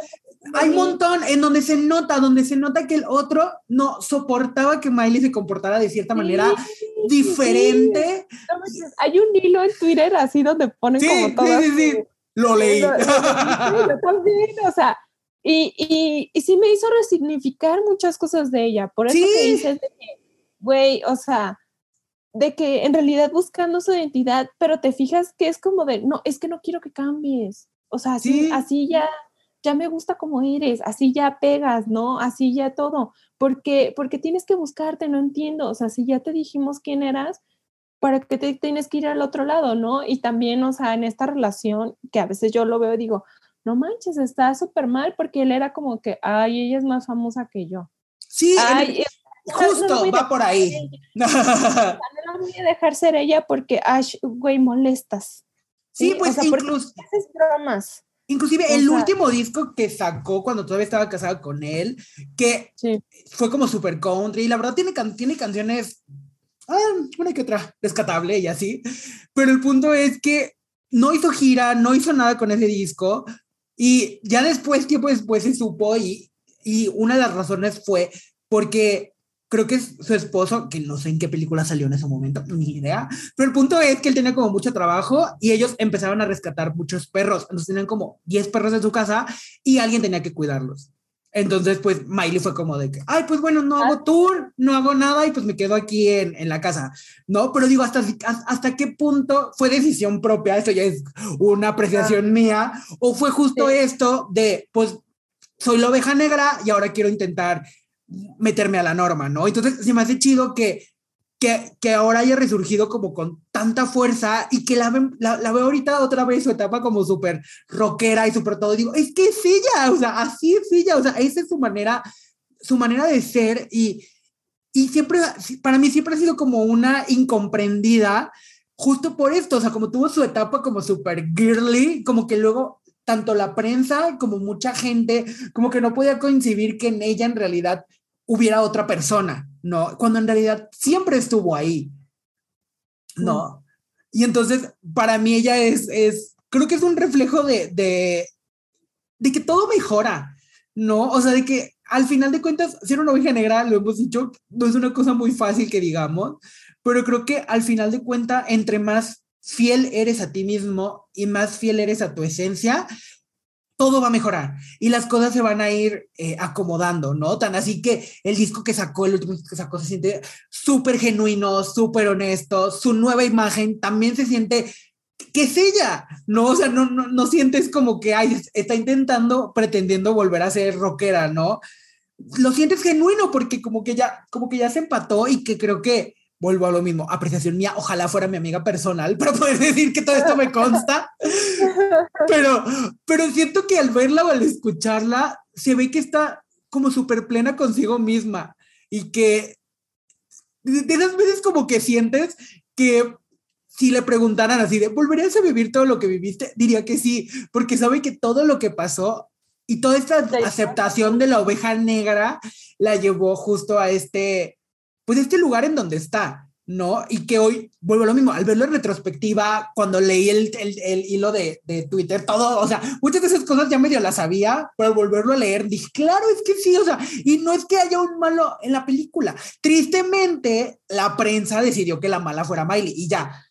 D: hay un montón en donde se nota, donde se nota que el otro no soportaba que Miley se comportara de cierta manera
C: Sí,
D: diferente.
C: sí. Hay un hilo en Twitter así donde ponen
D: Sí,
C: como
D: sí,
C: todas
D: sí, sí.
C: sus-
D: Lo leí.
C: Lo- lo- sí, también, o sea, y, y, y sí me hizo resignificar muchas cosas de ella. Por eso
D: Sí.
C: que dices de que, güey, o sea, de que en realidad buscando su identidad, pero te fijas que es como de, no, es que no quiero que cambies. O sea, así,
D: Sí.
C: así ya, ya me gusta como eres, así ya pegas, ¿no? Así ya todo. Porque, porque tienes que buscarte, no entiendo. O sea, si ya te dijimos quién eras, ¿para qué te tienes que ir al otro lado, no? Y también, o sea, en esta relación, que a veces yo lo veo y digo, no manches, está súper mal porque él era como que, ay, ella es más famosa que yo.
D: Sí,
C: Ay, es- no, no
D: justo, va por ahí.
C: No voy a dejar ser ella porque, ay, güey, molestas.
D: sí,
C: o
D: pues
C: sea, porque
D: incluso,
C: haces bromas.
D: inclusive
C: o
D: el
C: sea-
D: último disco que sacó cuando todavía estaba casada con él, que
C: Sí.
D: fue como super country, y la verdad tiene, can- tiene canciones, ah, una que otra, rescatable y así, pero el punto es que no hizo gira, no hizo nada con ese disco, y ya después, tiempo después se supo, y, y una de las razones fue porque creo que es su esposo, que no sé en qué película salió en ese momento, ni idea, pero el punto es que él tenía como mucho trabajo y ellos empezaron a rescatar muchos perros, entonces tenían como 10 perros en su casa y alguien tenía que cuidarlos. Entonces, pues Miley fue como de que, ay, pues bueno, no hago tour, no hago nada y pues me quedo aquí en, en la casa, ¿no? Pero digo, ¿hasta, hasta qué punto fue decisión propia? Esto ya es una apreciación mía, o fue justo
C: Sí.
D: esto de, pues, soy la oveja negra y ahora quiero intentar meterme a la norma, ¿no? Entonces, se me hace chido que, que, que ahora haya resurgido como con tanta fuerza y que la, la, la veo ahorita otra vez su etapa como súper rockera y súper todo. Digo, es que es ella, o sea, así es ella, o sea, esa es su manera, su manera de ser y, y siempre, para mí siempre ha sido como una incomprendida justo por esto, o sea, como tuvo su etapa como súper girly, como que luego tanto la prensa como mucha gente, como que no podía coincidir que en ella en realidad hubiera otra persona, ¿no? Cuando en realidad siempre estuvo ahí, ¿no? Y entonces, para mí ella es, es creo que es un reflejo de, de, de que todo mejora, ¿no? O sea, de que al final de cuentas, ser una oveja negra, lo hemos dicho, no es una cosa muy fácil que digamos, pero creo que al final de cuentas, entre más fiel eres a ti mismo y más fiel eres a tu esencia, todo va a mejorar y las cosas se van a ir eh, acomodando, ¿no? Tan así que el disco que sacó, el último disco que sacó, se siente súper genuino, súper honesto, su nueva imagen también se siente que es ella, ¿no? O sea, no, no, no sientes como que, ay, está intentando, pretendiendo volver a ser rockera, ¿no? Lo sientes genuino porque como que ya, como que ya se empató y que creo que vuelvo a lo mismo, apreciación mía, ojalá fuera mi amiga personal para poder decir que todo esto me consta, pero, pero siento que al verla o al escucharla, se ve que está como súper plena consigo misma y que de esas veces como que sientes que si le preguntaran así de, ¿volverías a vivir todo lo que viviste? Diría que sí, porque sabe que todo lo que pasó y toda esta aceptación de la oveja negra la llevó justo a este pues este lugar en donde está, ¿no? Y que hoy, vuelvo a lo mismo, al verlo en retrospectiva, cuando leí el, el, el hilo de, de, Twitter, todo, o sea, muchas de esas cosas ya medio las sabía, pero volverlo a leer, dije, claro, es que sí, o sea, y no es que haya un malo en la película. Tristemente, la prensa decidió que la mala fuera Miley y ya.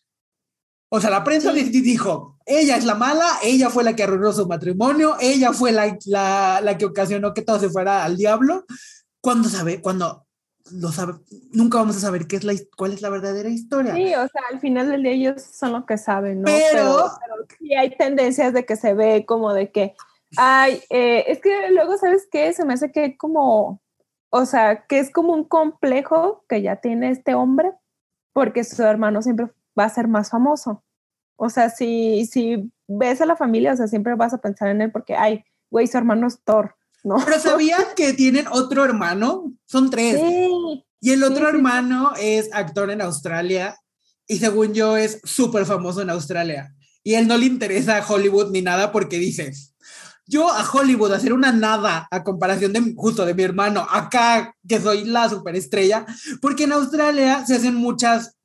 D: O sea, la prensa sí. dijo, ella es la mala, ella fue la que arruinó su matrimonio, ella fue la, la, la que ocasionó que todo se fuera al diablo. Cuando sabe, cuando lo sabe, nunca vamos a saber qué es la, cuál es la verdadera historia.
C: Sí, o sea, al final del día ellos son los que saben, ¿no? Pero, pero, pero sí hay tendencias de que se ve como de que, ay, eh, es que luego, ¿sabes qué? Se me hace que como, o sea, que es como un complejo que ya tiene este hombre, porque su hermano siempre va a ser más famoso. O sea, si, si ves a la familia, o sea, siempre vas a pensar en él porque, ay, güey, su hermano es Thor. ¿No?
D: Pero ¿sabían que tienen otro hermano? Son tres.
C: Sí,
D: y el otro
C: sí, sí.
D: hermano es actor en Australia y según yo es súper famoso en Australia. Y él no le interesa Hollywood ni nada porque dice, yo a Hollywood hacer una nada a comparación de justo de mi hermano, acá que soy la superestrella, porque en Australia se hacen muchas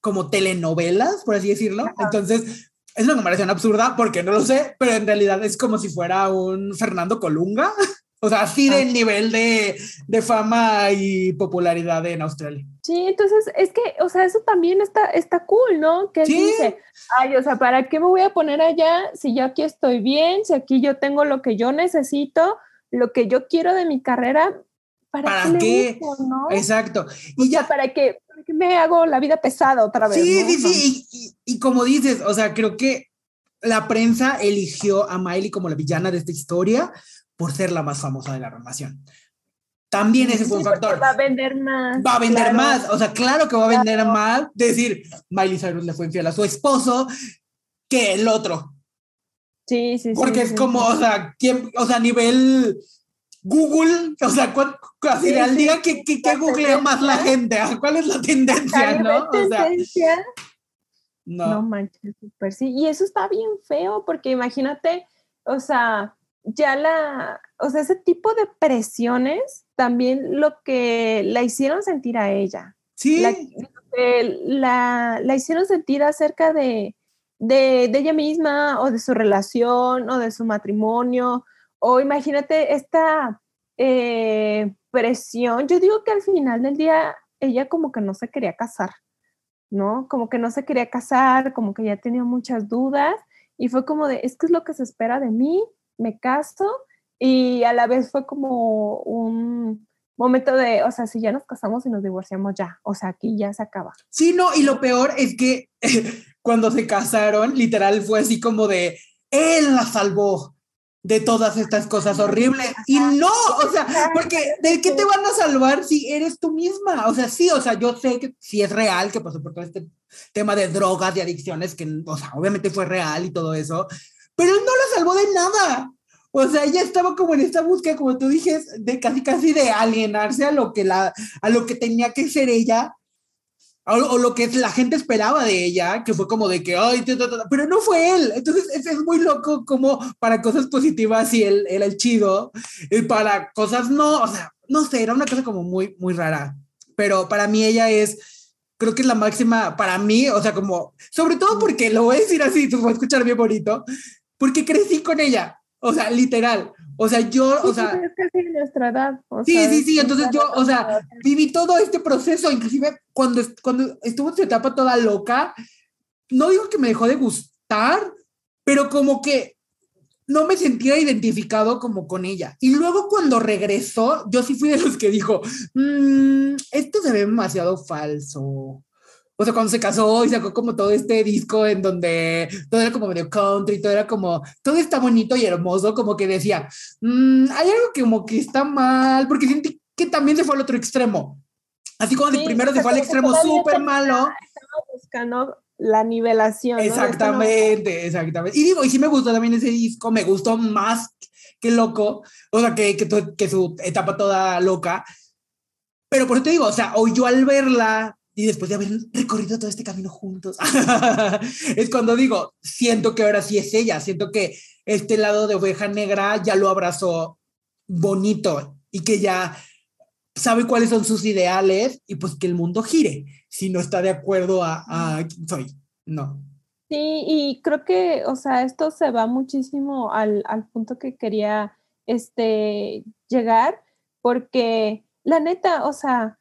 D: como telenovelas, por así decirlo. Ajá. Entonces, es una comparación absurda porque no lo sé, pero en realidad es como si fuera un Fernando Colunga. O sea, así de nivel de, de, fama y popularidad en Australia.
C: Sí, entonces es que, o sea, eso también está, está cool, ¿no? Que
D: sí.
C: dice, ay, o sea, ¿para qué me voy a poner allá si yo aquí estoy bien, si aquí yo tengo lo que yo necesito, lo que yo quiero de mi carrera? ¿Para,
D: ¿Para qué?
C: Busco, no?
D: Exacto. Y
C: o
D: ya.
C: Sea, ¿Para qué? ¿Para qué me hago la vida pesada otra vez?
D: Sí,
C: ¿no?
D: sí, sí. Y, y, y como dices, o sea, creo que la prensa eligió a Miley como la villana de esta historia por ser la más famosa de la relación. También ese fue un factor.
C: Va a vender más.
D: Va a vender claro. más. O sea, claro que va a vender claro. más. Decir, Miley Cyrus le fue infiel a su esposo que el otro.
C: Sí, sí,
D: Porque
C: sí,
D: es
C: sí,
D: como, o sea, ¿quién, o sea, a nivel Google, o sea, ¿cuál, así sí, al día que, que, que googlea más la gente, ¿cuál es la tendencia, no?
C: O sea, tendencia?
D: no.
C: no manches, super sí. Y eso está bien feo, porque imagínate, o sea, ya la, o sea, ese tipo de presiones también lo que la hicieron sentir a ella.
D: Sí.
C: La, la, la hicieron sentir acerca de, de, de, ella misma o de su relación o de su matrimonio. O imagínate esta eh, presión. Yo digo que al final del día ella como que no se quería casar, ¿no? Como que no se quería casar, como que ya tenía muchas dudas y fue como de, es que es lo que se espera de mí, me caso y a la vez fue como un momento de, o sea, si ya nos casamos y nos divorciamos ya, o sea, aquí ya se acaba.
D: Sí, no, y lo peor es que cuando se casaron, literal fue así como de, él la salvó de todas estas cosas horribles. Y no, o sea, porque ¿de qué te van a salvar si eres tú misma? O sea, sí, o sea, yo sé que sí es real que pasó por todo este tema de drogas, de adicciones, que, o sea, obviamente fue real y todo eso, pero él no la salvó de nada. O sea, ella estaba como en esta búsqueda, como tú dijes, de casi casi de alienarse a lo que la, a lo que tenía que ser ella, o, o lo que la gente esperaba de ella, que fue como de que, ay, t -t -t pero no fue él. Entonces es, es, muy loco como para cosas positivas y él era el chido, y para cosas no, o sea, no sé, era una cosa como muy, muy rara. Pero para mí ella es, creo que es la máxima, para mí, o sea, como, sobre todo porque lo voy a decir así, tú vas a escuchar bien bonito, porque crecí con ella. O sea, literal. O sea, yo,
C: sí,
D: o sea.
C: Es casi nuestra edad. O
D: sí,
C: sea,
D: sí, sí. Entonces yo, o sea, viví todo este proceso, inclusive cuando, cuando estuvo en su etapa toda loca, no digo que me dejó de gustar, pero como que no me sentía identificado como con ella. Y luego cuando regresó, yo sí fui de los que dijo, "Mm, esto se ve demasiado falso. O sea, cuando se casó y sacó como todo este disco en donde todo era como medio country, todo era como, todo está bonito y hermoso, como que decía, "Mm, hay algo que como que está mal, porque sentí que también se fue al otro extremo. Así como
C: Sí,
D: el primero se fue al extremo súper malo.
C: Estaba buscando la nivelación. De esto no-
D: Exactamente, exactamente. Y digo, y sí me gustó también ese disco, me gustó más que loco, o sea, que, que, que su etapa toda loca. Pero por eso te digo, o sea, o yo al verla y después de haber recorrido todo este camino juntos, es cuando digo, siento que ahora sí es ella, siento que este lado de oveja negra ya lo abrazó bonito y que ya sabe cuáles son sus ideales y pues que el mundo gire si no está de acuerdo a, a quién soy. No.
C: Sí, y creo que, o sea, esto se va muchísimo al, al punto que quería este, llegar, porque la neta, o sea,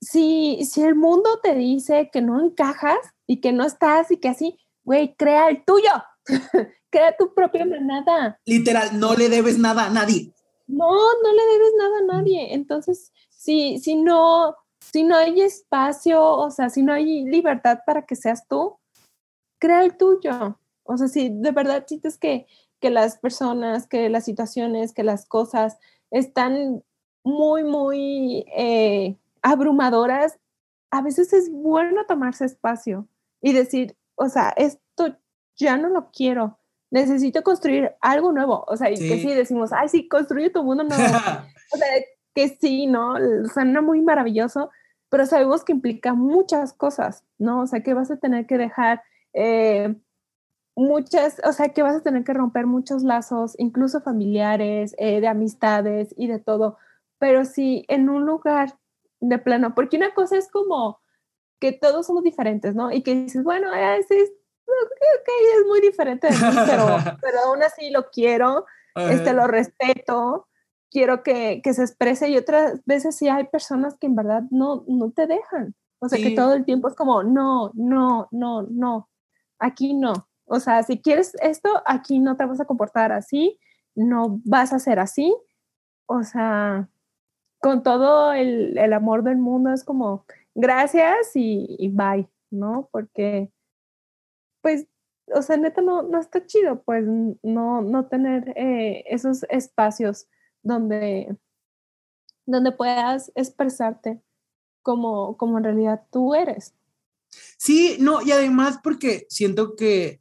C: si, si el mundo te dice que no encajas y que no estás y que así, güey, crea el tuyo, crea tu propia manada.
D: Literal, no le debes nada a nadie.
C: No, no le debes nada a nadie. Entonces, si, si no, si no hay espacio, o sea, si no hay libertad para que seas tú, crea el tuyo. O sea, si de verdad sientes que, que las personas, que las situaciones, que las cosas están muy, muy eh, abrumadoras, a veces es bueno tomarse espacio y decir, o sea, esto ya no lo quiero. Necesito construir algo nuevo. O sea, y que
D: Sí.
C: decimos, ay, sí, construye tu mundo nuevo. O sea, que sí, ¿no? Suena muy maravilloso, pero sabemos que implica muchas cosas, ¿no? O sea, que vas a tener que dejar eh, muchas, o sea, que vas a tener que romper muchos lazos, incluso familiares, eh, de amistades y de todo. Pero sí, en un lugar de plano, porque una cosa es como que todos somos diferentes, ¿no? Y que dices, bueno, eh, sí, ok, ok, es muy diferente de mí, pero, pero aún así lo quiero este, lo respeto, quiero que, que se exprese y otras veces sí hay personas que en verdad no, no te dejan. O sea,
D: Sí.
C: que todo el tiempo es como, no, no, no, no, aquí no. O sea, si quieres esto, aquí no te vas a comportar así, no vas a ser así. O sea, con todo el, el amor del mundo es como, gracias y, y bye, ¿no? Porque, pues, o sea, neta no, no está chido, pues, no, no tener eh, esos espacios donde, donde puedas expresarte como, como en realidad tú eres.
D: Sí, no, y además porque siento que,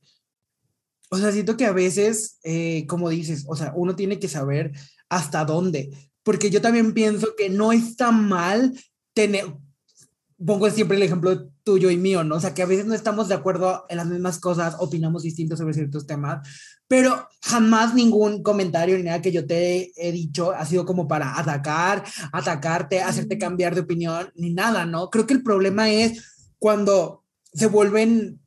D: o sea, siento que a veces, eh, como dices, o sea, uno tiene que saber hasta dónde, porque yo también pienso que no está mal tener, pongo siempre el ejemplo tuyo y mío, ¿no? O sea, que a veces no estamos de acuerdo en las mismas cosas, opinamos distintos sobre ciertos temas, pero jamás ningún comentario ni nada que yo te he dicho ha sido como para atacar, atacarte, hacerte cambiar de opinión, ni nada, ¿no? Creo que el problema es cuando se vuelven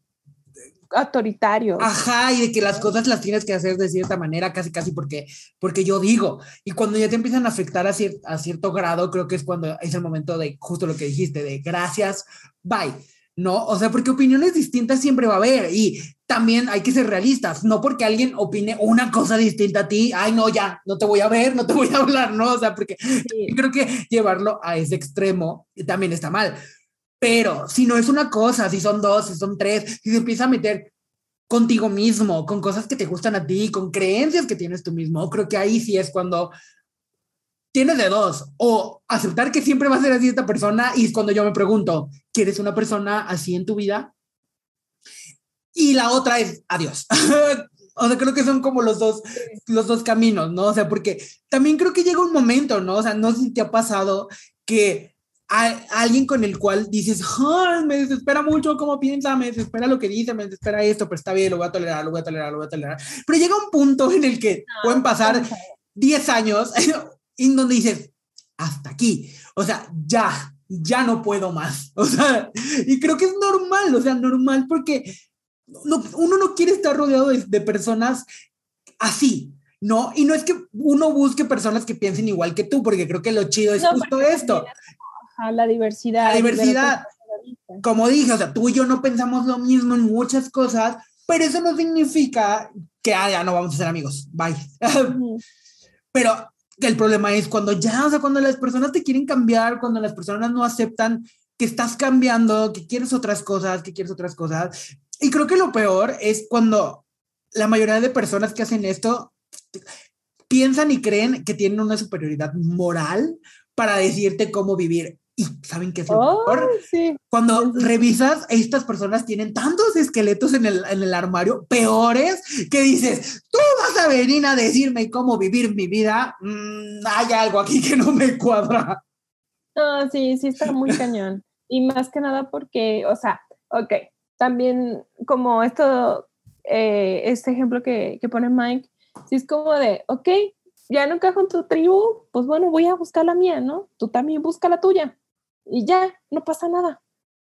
C: Autoritario.
D: Ajá, y de que las cosas las tienes que hacer de cierta manera, casi, casi porque, porque yo digo. Y cuando ya te empiezan a afectar a, cier- a cierto grado, creo que es cuando es el momento de justo lo que dijiste, de gracias, bye. ¿No? O sea, porque opiniones distintas siempre va a haber y también hay que ser realistas, no porque alguien opine una cosa distinta a ti, ay, no, ya, no te voy a ver, no te voy a hablar, ¿no? O sea, porque
C: Sí.
D: creo que llevarlo a ese extremo también está mal. Pero si no es una cosa, si son dos, si son tres, si se empieza a meter contigo mismo, con cosas que te gustan a ti, con creencias que tienes tú mismo, creo que ahí sí es cuando tienes de dos, o aceptar que siempre va a ser así esta persona, y es cuando yo me pregunto, ¿quieres una persona así en tu vida? Y la otra es adiós. o sea, creo que son como los dos, los dos caminos, ¿no? O sea, porque también creo que llega un momento, ¿no? O sea, no sé si te ha pasado que a, alguien con el cual dices, "Ay, me desespera mucho cómo piensa, me desespera lo que dice, me desespera esto, pero está bien, lo voy a tolerar, lo voy a tolerar, lo voy a tolerar. Pero llega un punto en el que pueden pasar 10 años en donde dices, hasta aquí, o sea, ya, ya no puedo más. O sea, y creo que es normal, o sea, normal porque no, uno no quiere estar rodeado de, de personas así, ¿no? Y no es que uno busque personas que piensen igual que tú, porque creo que lo chido es
C: No,
D: justo esto.
C: Ajá, la diversidad.
D: La diversidad. Como dije, o sea, tú y yo no pensamos lo mismo en muchas cosas, pero eso no significa que ah, ya no vamos a ser amigos, bye. pero el problema es cuando ya, o sea, cuando las personas te quieren cambiar, cuando las personas no aceptan que estás cambiando, que quieres otras cosas, que quieres otras cosas. Y creo que lo peor es cuando la mayoría de personas que hacen esto piensan y creen que tienen una superioridad moral para decirte cómo vivir. Y saben que es lo
C: Oh, sí.
D: Cuando revisas, estas personas tienen tantos esqueletos en el, en el armario peores que dices, tú vas a venir a decirme cómo vivir mi vida. Mm, hay algo aquí que no me cuadra.
C: No, sí, sí está muy cañón. Y más que nada porque, o sea, ok, también como esto, eh, este ejemplo que, que pone Mike, sí es como de, ok, ya no encajo en tu tribu, pues bueno, voy a buscar la mía, ¿no? Tú también busca la tuya. Y ya, no pasa nada,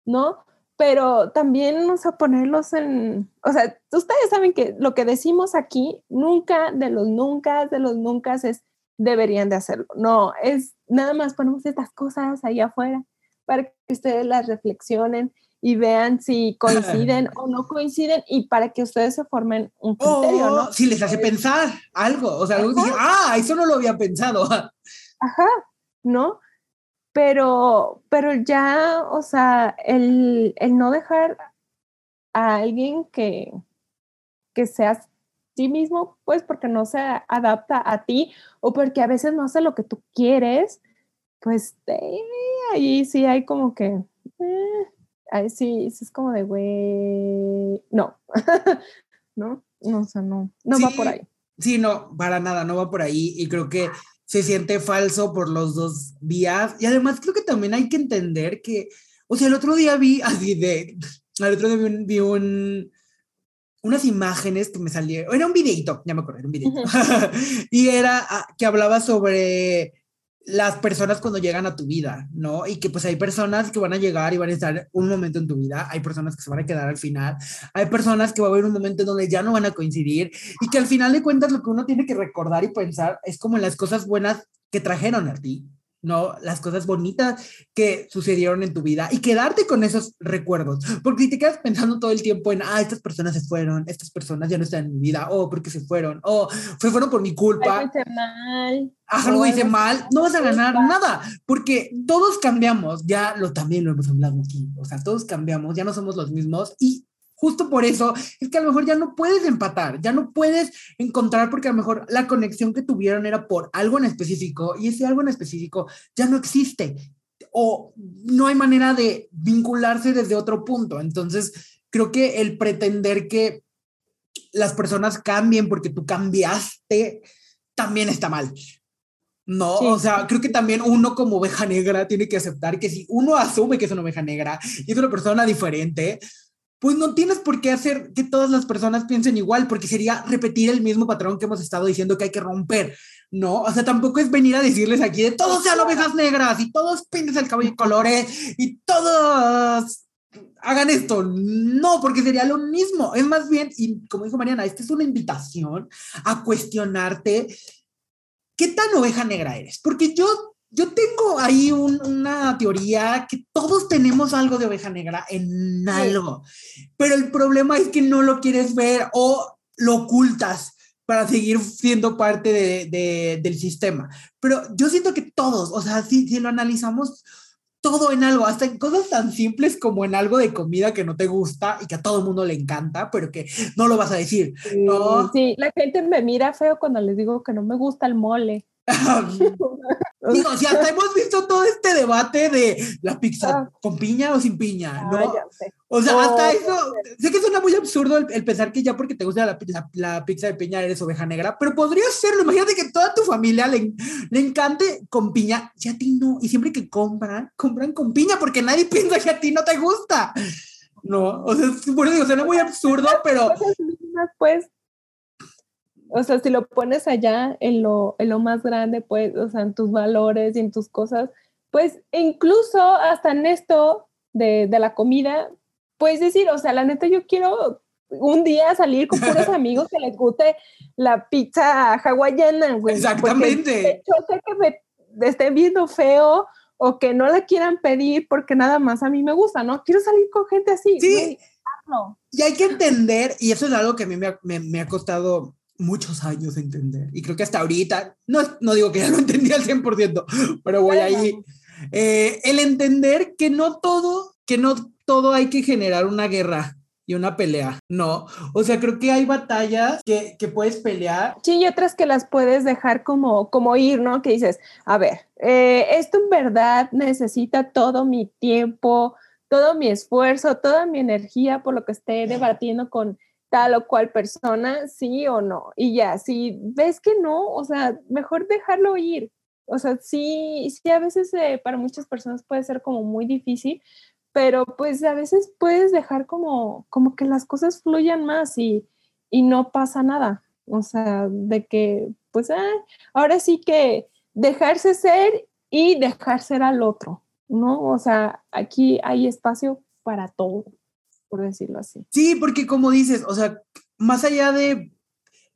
C: ¿no? Pero también, o sea, ponerlos en, o sea, ustedes saben que lo que decimos aquí, nunca de los nunca, de los nunca es deberían de hacerlo. No, es nada más ponemos estas cosas ahí afuera para que ustedes las reflexionen y vean si coinciden o no coinciden y para que ustedes se formen un criterio,
D: O
C: ¿no?
D: si les hace pensar algo, o sea, algo que dije, ah, eso no lo había pensado.
C: Ajá, ¿no? Pero, pero ya, o sea, el, el no dejar a alguien que, que sea sí mismo, pues porque no se adapta a ti o porque a veces no hace lo que tú quieres, pues eh, ahí sí hay como que, eh, ahí sí, sí es como de, güey, no, no, no, o sea, no, no va por ahí.
D: Sí, no, para nada, no va por ahí y creo que se siente falso por los dos vías y además creo que también hay que entender que, o sea, el otro día vi así de, el otro día vi, un, vi un- unas imágenes que me salieron, era un videito, ya me acuerdo, era un videito, y era ah, que hablaba sobre las personas cuando llegan a tu vida, ¿no? Y que pues hay personas que van a llegar y van a estar un momento en tu vida, hay personas que se van a quedar al final, hay personas que va a haber un momento en donde ya no van a coincidir y que al final de cuentas lo que uno tiene que recordar y pensar es como en las cosas buenas que trajeron a ti, ¿no? Las cosas bonitas que sucedieron en tu vida y quedarte con esos recuerdos. Porque si te quedas pensando todo el tiempo en, ah, estas personas se fueron, estas personas ya no están en mi vida, o porque se fueron, o se fueron por mi culpa,
C: Algo hice mal.
D: Algo hice mal, no vas a ganar nada, porque todos cambiamos, ya lo también lo hemos hablado aquí, o sea, todos cambiamos, ya no somos los mismos y justo por eso es que a lo mejor ya no puedes empatar, ya no puedes encontrar porque a lo mejor la conexión que tuvieron era por algo en específico y ese algo en específico ya no existe o no hay manera de vincularse desde otro punto. Entonces, creo que el pretender que las personas cambien porque tú cambiaste también está mal. No,
C: Sí.
D: o sea, creo que también uno como oveja negra tiene que aceptar que si uno asume que es una oveja negra y es una persona diferente, pues no tienes por qué hacer que todas las personas piensen igual, porque sería repetir el mismo patrón que hemos estado diciendo que hay que romper, ¿no? O sea, tampoco es venir a decirles aquí de todos sean ovejas negras y todos pintes el cabello de colores y todos hagan esto. No, porque sería lo mismo. Es más bien, y como dijo Mariana, esta es una invitación a cuestionarte qué tan oveja negra eres. Porque yo, yo tengo ahí un- una teoría que todos tenemos algo de oveja negra en algo, pero el problema es que no lo quieres ver o lo ocultas para seguir siendo parte de- de- del sistema. Pero yo siento que todos, o sea, si, si lo analizamos todo en algo, hasta en cosas tan simples como en algo de comida que no te gusta y que a todo el mundo le encanta, pero que no lo vas a decir. No.
C: Sí, la gente me mira feo cuando les digo que no me gusta el mole.
D: Digo, si hasta hemos visto todo este debate de la pizza
C: Ah.
D: con piña o sin piña, ¿no?
C: Ah, ya sé.
D: O sea,
C: Oh,
D: hasta eso, sé que suena muy absurdo el, el pensar que ya porque te gusta la, la- la pizza de piña eres oveja negra, pero podría serlo. Imagínate que toda tu familia le, le encante con piña y a ti no. Y siempre que compran, compran con piña porque nadie piensa que a ti no te gusta. No, o sea, por eso digo, suena muy absurdo, pero
C: Cosas pues. O sea, si lo pones allá en lo, en lo más grande, pues, o sea, en tus valores y en tus cosas, pues, incluso hasta en esto de, de la comida, puedes decir, o sea, la neta, yo quiero un día salir con puros amigos que les guste la pizza hawaiana, güey.
D: Exactamente.
C: hecho, sé que me estén viendo feo o que no la quieran pedir porque nada más a mí me gusta, ¿no? Quiero salir con gente así.
D: Sí.
C: güey.
D: Y hay que entender, y eso es algo que a mí me me, me ha costado muchos años entender. Y creo que hasta ahorita, no, no digo que ya lo entendí al 100%, pero voy ahí. Eh, el entender que no todo, que no todo hay que generar una guerra y una pelea, no. O sea, creo que hay batallas que, que puedes pelear.
C: Sí, y otras que las puedes dejar como, como ir, ¿no? Que dices, a ver, eh, esto en verdad necesita todo mi tiempo, todo mi esfuerzo, toda mi energía por lo que esté debatiendo con tal o cual persona, sí o no. Y ya, si ves que no, o sea, mejor dejarlo ir. O sea, sí, sí a veces eh, para muchas personas puede ser como muy difícil, pero pues a veces puedes dejar como, como que las cosas fluyan más y, y no pasa nada. O sea, de que, pues, ah, ahora sí que dejarse ser y dejar ser al otro, ¿no? O sea, aquí hay espacio para todo, por decirlo así.
D: Sí, porque como dices, o sea, más allá de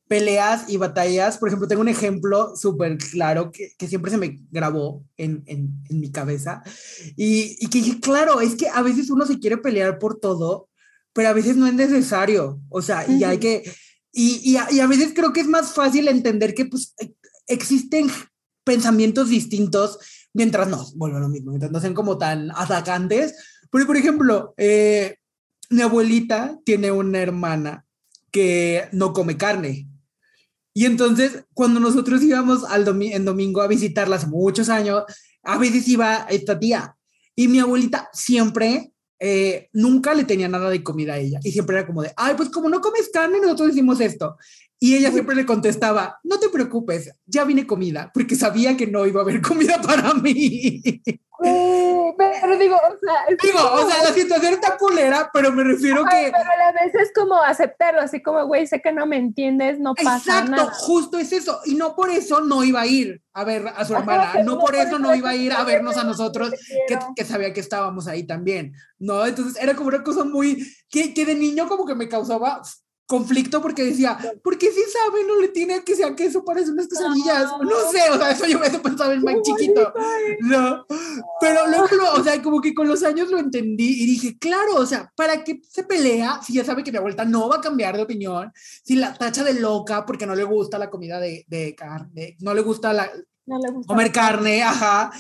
D: peleas y batallas, por ejemplo, tengo un ejemplo súper claro que, que, siempre se me grabó en, en, en mi cabeza y, y, que dije, claro, es que a veces uno se quiere pelear por todo, pero a veces no es necesario, o sea, uh -huh. y hay que, y, y, a, y, a, veces creo que es más fácil entender que pues existen pensamientos distintos mientras no, vuelvo a lo mismo, mientras no sean como tan atacantes, pero por ejemplo, eh, mi abuelita tiene una hermana que no come carne, y entonces, cuando nosotros íbamos al en domingo a visitarla hace muchos años, a veces iba esta tía. Y mi abuelita siempre, eh, nunca le tenía nada de comida a ella. Y siempre era como de, ay, pues como no comes carne, nosotros decimos esto. Y ella siempre le contestaba, no te preocupes, ya vine comida, porque sabía que no iba a haber comida para mí.
C: Pero digo, o sea,
D: digo, como... o sea, la situación está culera, pero me refiero que.
C: Pero a la vez es como aceptarlo, así como, güey, sé que no me entiendes, no pasa
D: Exacto,
C: nada.
D: justo es eso. Y no por eso no iba a ir a ver a su hermana, no, por eso no iba a ir a vernos a nosotros, que, que, sabía que estábamos ahí también, ¿no? Entonces era como una cosa muy, que, que de niño como que me causaba conflicto porque decía, ¿por qué si sabe no le tiene que sea queso para hacer unas quesadillas? No, no sé, o sea, eso yo eso pensaba en más chiquito. No, pero luego, o sea, como que con los años lo entendí y dije, claro, o sea, ¿para qué se pelea si ya sabe que mi abuelita no va a cambiar de opinión? Si la tacha de loca porque no le gusta la comida de, de carne, no le gusta, la,
C: no le gusta
D: comer carne, ajá.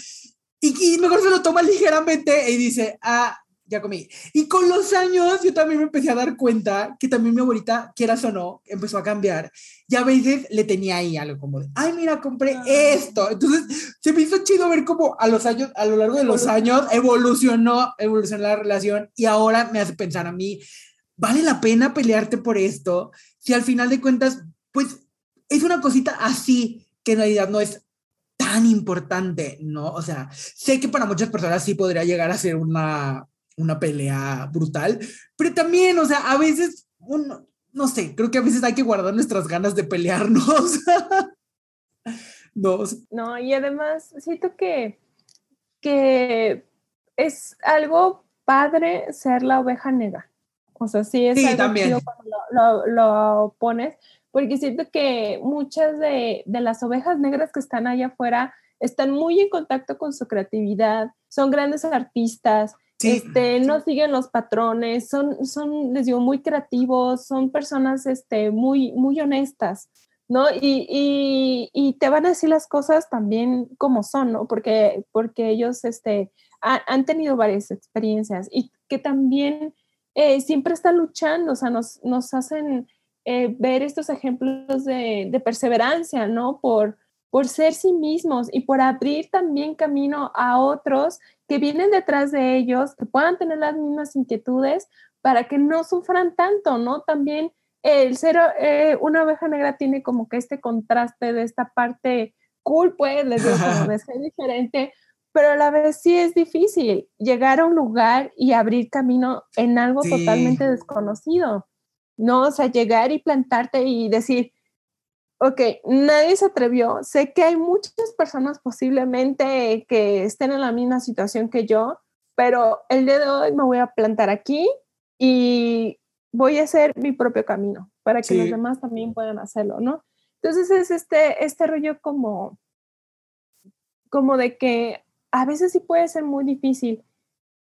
D: Y, y mejor se lo toma ligeramente y dice, ah, ya comí. Y con los años yo también me empecé a dar cuenta que también mi abuelita, quieras o no, empezó a cambiar. Y a veces le tenía ahí algo como de, ay, mira, compré ah. esto. Entonces se me hizo chido ver cómo a los años, a lo largo de los años evolucionó, evolucionó la relación y ahora me hace pensar a mí, ¿vale la pena pelearte por esto? Si al final de cuentas, pues es una cosita así que en realidad no es tan importante, ¿no? O sea, sé que para muchas personas sí podría llegar a ser una, una pelea brutal, pero también, o sea, a veces, uno, no sé, creo que a veces hay que guardar nuestras ganas de pelearnos. no.
C: no, y además siento que, que es algo padre ser la oveja negra. O sea, sí es
D: sí,
C: algo
D: también.
C: cuando lo, lo, lo, pones, porque siento que muchas de, de las ovejas negras que están allá afuera están muy en contacto con su creatividad, son grandes artistas, Sí. Este, no siguen los patrones, son, son, les digo, muy creativos, son personas este, muy, muy honestas, ¿no? Y, y, y, te van a decir las cosas también como son, ¿no? Porque, porque ellos este, ha, han tenido varias experiencias y que también eh, siempre están luchando, o sea, nos, nos hacen eh, ver estos ejemplos de, de perseverancia, ¿no? Por, por ser sí mismos y por abrir también camino a otros que vienen detrás de ellos, que puedan tener las mismas inquietudes para que no sufran tanto, ¿no? También el ser eh, una oveja negra tiene como que este contraste de esta parte cool, pues, les digo, como de ser diferente, pero a la vez sí es difícil llegar a un lugar y abrir camino en algo sí. totalmente desconocido, ¿no? O sea, llegar y plantarte y decir, ok, nadie se atrevió. Sé que hay muchas personas posiblemente que estén en la misma situación que yo, pero el día de hoy me voy a plantar aquí y voy a hacer mi propio camino para que sí. los demás también puedan hacerlo, ¿no? Entonces es este, este rollo como, como de que a veces sí puede ser muy difícil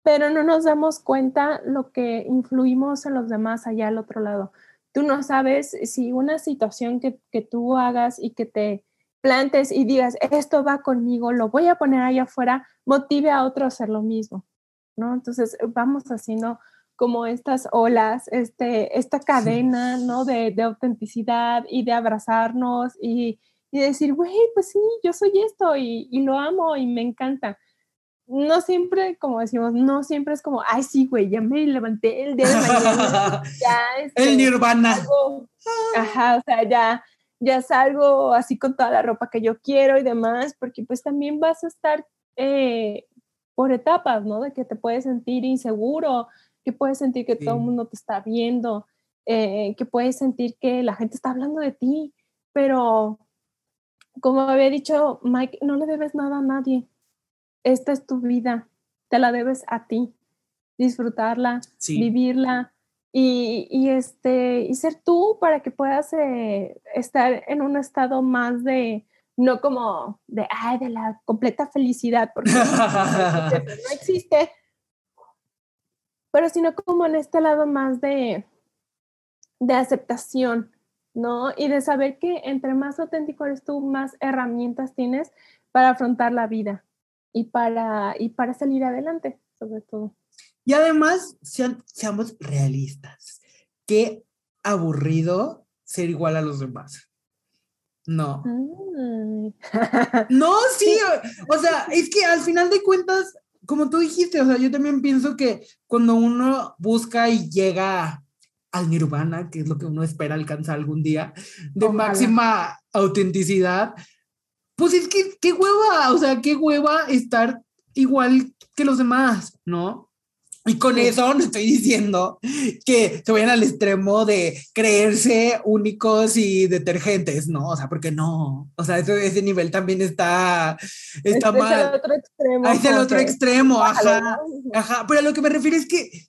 C: pero no nos damos cuenta lo que influimos en los demás allá al otro lado. Tú no sabes si una situación que, que tú hagas y que te plantes y digas, esto va conmigo, lo voy a poner allá afuera, motive a otro a hacer lo mismo, ¿no? Entonces vamos haciendo como estas olas, este, esta cadena, ¿no? De, de autenticidad y de abrazarnos y, y decir, güey, pues sí, yo soy esto y, y, lo amo y me encanta. No siempre, como decimos, no siempre es como, ay, sí, güey, ya me levanté el día de mañana. ya,
D: este, el nirvana.
C: ajá, o sea, ya, ya salgo así con toda la ropa que yo quiero y demás, porque pues también vas a estar eh, por etapas, ¿no? De que te puedes sentir inseguro, que puedes sentir que todo el mundo te está viendo, eh, que puedes sentir que la gente está hablando de ti, pero como había dicho Mike, no le debes nada a nadie. Esta es tu vida, te la debes a ti. Disfrutarla, vivirla, y, y, este, y ser tú para que puedas eh, estar en un estado más de, no como de, ay, de la completa felicidad, porque no existe, pero sino como en este lado más de, de aceptación, ¿no? Y de saber que entre más auténtico eres tú, más herramientas tienes para afrontar la vida y para, y para salir adelante, sobre todo.
D: Y además, sean, seamos realistas. Qué aburrido ser igual a los demás. No. no, sí, o sea, es que al final de cuentas, como tú dijiste, o sea, yo también pienso que cuando uno busca y llega al nirvana, que es lo que uno espera alcanzar algún día, de máxima autenticidad, pues es que qué hueva, o sea, qué hueva estar igual que los demás, ¿no? Y con eso no estoy diciendo que se vayan al extremo de creerse únicos y detergentes, ¿no? O sea, porque no. O sea, ese, ese nivel también está, está mal.
C: Es el otro extremo.
D: Es el otro extremo, ajá. Ajá. Pero a lo que me refiero es que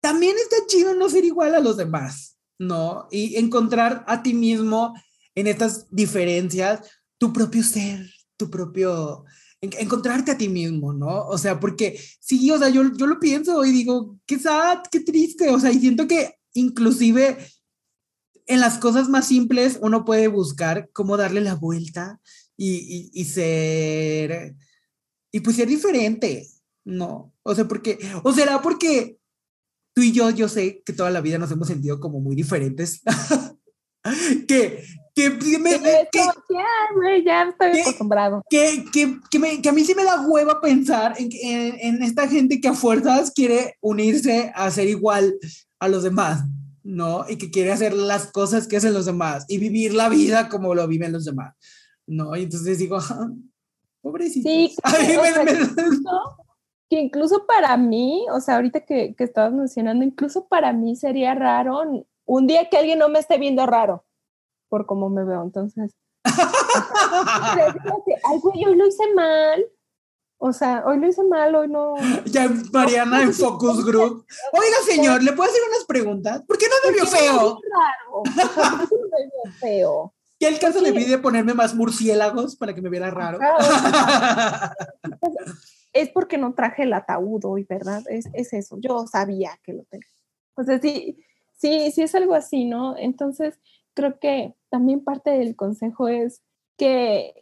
D: también está chido no ser igual a los demás, ¿no? Y encontrar a ti mismo en estas diferencias tu propio ser, tu propio encontrarte a ti mismo, ¿no? O sea, porque sí, o sea, yo, yo lo pienso y digo, qué sad, qué triste, o sea, y siento que inclusive en las cosas más simples uno puede buscar cómo darle la vuelta y, y, ser, y pues ser diferente, ¿no? O sea, porque, o será porque tú y yo, yo sé que toda la vida nos hemos sentido como muy diferentes. que, que, me,
C: que, ya estoy acostumbrado.
D: Que, que, que, me, que, a mí sí me da hueva pensar en, en, en, esta gente que a fuerzas quiere unirse a ser igual a los demás, ¿no? Y que quiere hacer las cosas que hacen los demás y vivir la vida como lo viven los demás, ¿no? Y entonces digo, ah, pobrecito.
C: Sí, que incluso para mí, o sea, ahorita que, que estabas mencionando, incluso para mí sería raro un día que alguien no me esté viendo raro por cómo me veo. Entonces, güey, hoy lo hice mal. O sea, hoy lo hice mal, hoy no.
D: Ya Mariana en Focus Group. Oiga, señor, ¿le puedo hacer unas preguntas? ¿Por qué no me vio feo?
C: Raro. ¿Por qué no me vio feo?
D: ¿Qué el caso debí de ponerme más murciélagos para que me viera raro?
C: es porque no traje el ataúd hoy, ¿verdad? Es, es eso. Yo sabía que lo tenía. O sea, sí, sí, sí es algo así, ¿no? Entonces, creo que también parte del consejo es que,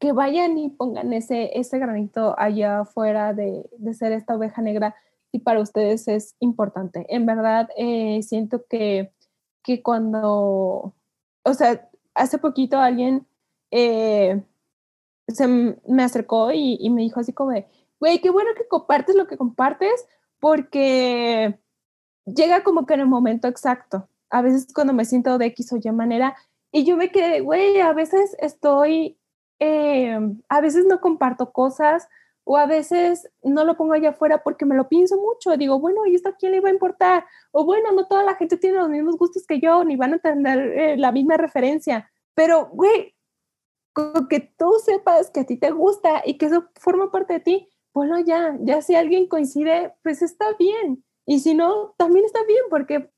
C: que vayan y pongan ese, ese granito allá afuera de, de ser esta oveja negra y para ustedes es importante. En verdad, eh, siento que, que cuando, o sea, hace poquito alguien eh, se me acercó y, y, me dijo así como de, güey, qué bueno que compartes lo que compartes porque llega como que en el momento exacto a veces cuando me siento de X o Y manera, y yo me quedé, güey, a veces estoy, eh, a veces no comparto cosas o a veces no lo pongo allá afuera porque me lo pienso mucho. Digo, bueno, ¿y esto a quién le va a importar? O bueno, no toda la gente tiene los mismos gustos que yo, ni van a tener eh, la misma referencia. Pero, güey, con que tú sepas que a ti te gusta y que eso forma parte de ti, bueno, ya, ya si alguien coincide, pues está bien. Y si no, también está bien, porque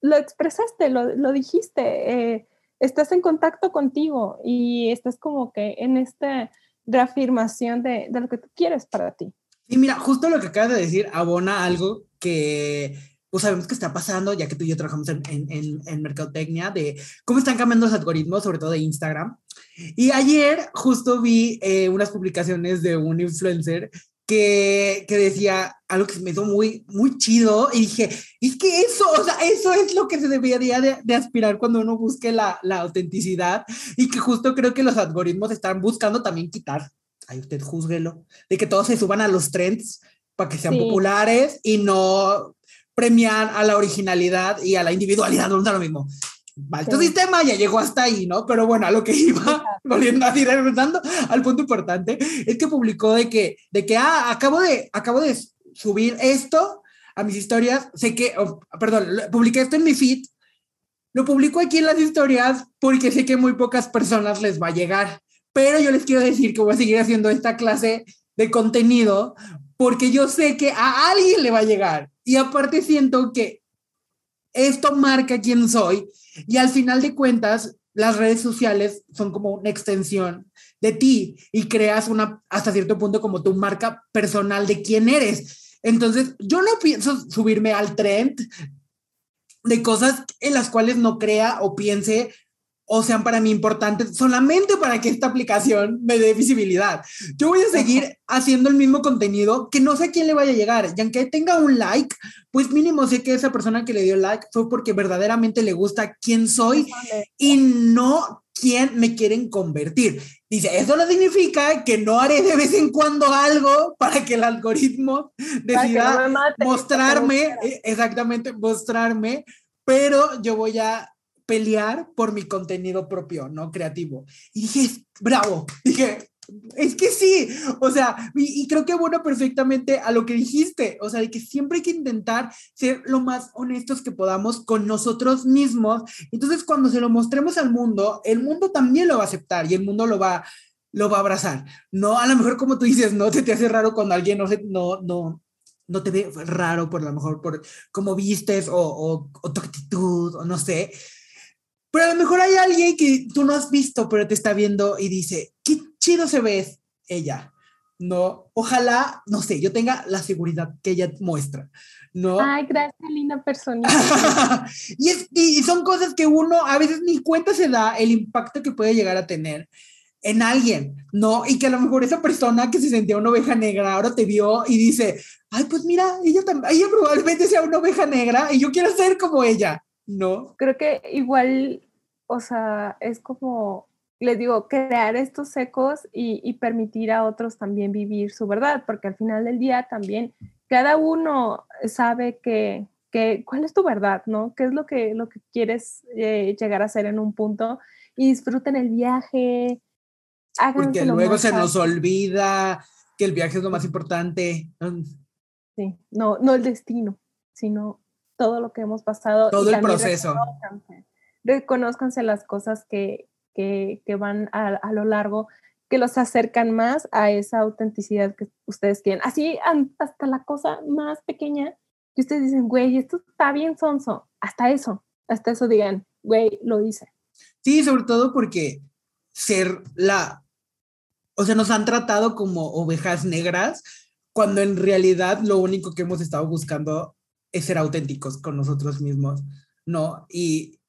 C: lo expresaste, lo, lo dijiste, eh, estás en contacto contigo y estás como que en esta reafirmación de, de, lo que tú quieres para ti.
D: Y mira, justo lo que acabas de decir abona algo que pues sabemos que está pasando, ya que tú y yo trabajamos en, en, en, mercadotecnia, de cómo están cambiando los algoritmos, sobre todo de Instagram. Y ayer justo vi eh, unas publicaciones de un influencer que, que, decía algo que me hizo muy, muy chido y dije, es que eso, o sea, eso es lo que se debería de, de aspirar cuando uno busque la, la, autenticidad y que justo creo que los algoritmos están buscando también quitar, ahí usted juzguelo, de que todos se suban a los trends para que sean sí. populares y no premiar a la originalidad y a la individualidad, no da lo mismo. Malto sí. sistema ya llegó hasta ahí, ¿no? Pero bueno, a lo que iba, volviendo a ir regresando al punto importante, es que publicó de que, de que, ah, acabo de, acabo de subir esto a mis historias, sé que, oh, perdón, publiqué esto en mi feed, lo publico aquí en las historias porque sé que muy pocas personas les va a llegar, pero yo les quiero decir que voy a seguir haciendo esta clase de contenido porque yo sé que a alguien le va a llegar. Y aparte siento que esto marca quién soy y al final de cuentas las redes sociales son como una extensión de ti y creas una hasta cierto punto como tu marca personal de quién eres. Entonces, yo no pienso subirme al trend de cosas en las cuales no crea o piense o sean para mí importantes solamente para que esta aplicación me dé visibilidad. Yo voy a seguir haciendo el mismo contenido que no sé a quién le vaya a llegar. Y aunque tenga un like, pues mínimo sé que esa persona que le dio like fue porque verdaderamente le gusta quién soy y no quién me quieren convertir. Dice, eso no significa que no haré de vez en cuando algo para que el algoritmo decida no mate, mostrarme, exactamente, mostrarme, pero yo voy a pelear por mi contenido propio, ¿no? Creativo. Y dije, bravo, dije, es que sí, o sea, y, y, creo que bueno perfectamente a lo que dijiste, o sea, de que siempre hay que intentar ser lo más honestos que podamos con nosotros mismos. Entonces, cuando se lo mostremos al mundo, el mundo también lo va a aceptar y el mundo lo va, lo va a abrazar. No, a lo mejor como tú dices, no se te hace raro cuando alguien no no, no, no te ve raro por lo mejor por cómo vistes o, o, o tu actitud o no sé, pero a lo mejor hay alguien que tú no has visto, pero te está viendo y dice, qué chido se ve ella. No, ojalá, no sé, yo tenga la seguridad que ella muestra. ¿no?
C: Ay, gracias, linda persona.
D: y, es, y son cosas que uno a veces ni cuenta se da el impacto que puede llegar a tener en alguien, ¿no? Y que a lo mejor esa persona que se sentía una oveja negra ahora te vio y dice, ay, pues mira, ella, ella probablemente sea una oveja negra y yo quiero ser como ella. No.
C: Creo que igual, o sea, es como, les digo, crear estos ecos y, y, permitir a otros también vivir su verdad, porque al final del día también cada uno sabe que, que cuál es tu verdad, ¿no? ¿Qué es lo que, lo que quieres eh, llegar a ser en un punto? Y disfruten el viaje.
D: Porque luego se nos olvida que el viaje es lo más importante.
C: Sí, no, no el destino, sino todo lo que hemos pasado.
D: Todo el proceso.
C: Reconozcanse, reconozcanse, las cosas que, que, que van a, a, lo largo, que los acercan más a esa autenticidad que ustedes quieren. Así hasta la cosa más pequeña que ustedes dicen, güey, esto está bien sonso. Hasta eso, hasta eso digan, güey, lo hice.
D: Sí, sobre todo porque ser la, o sea, nos han tratado como ovejas negras cuando en realidad lo único que hemos estado buscando es ser auténticos con nosotros mismos, ¿no? Y,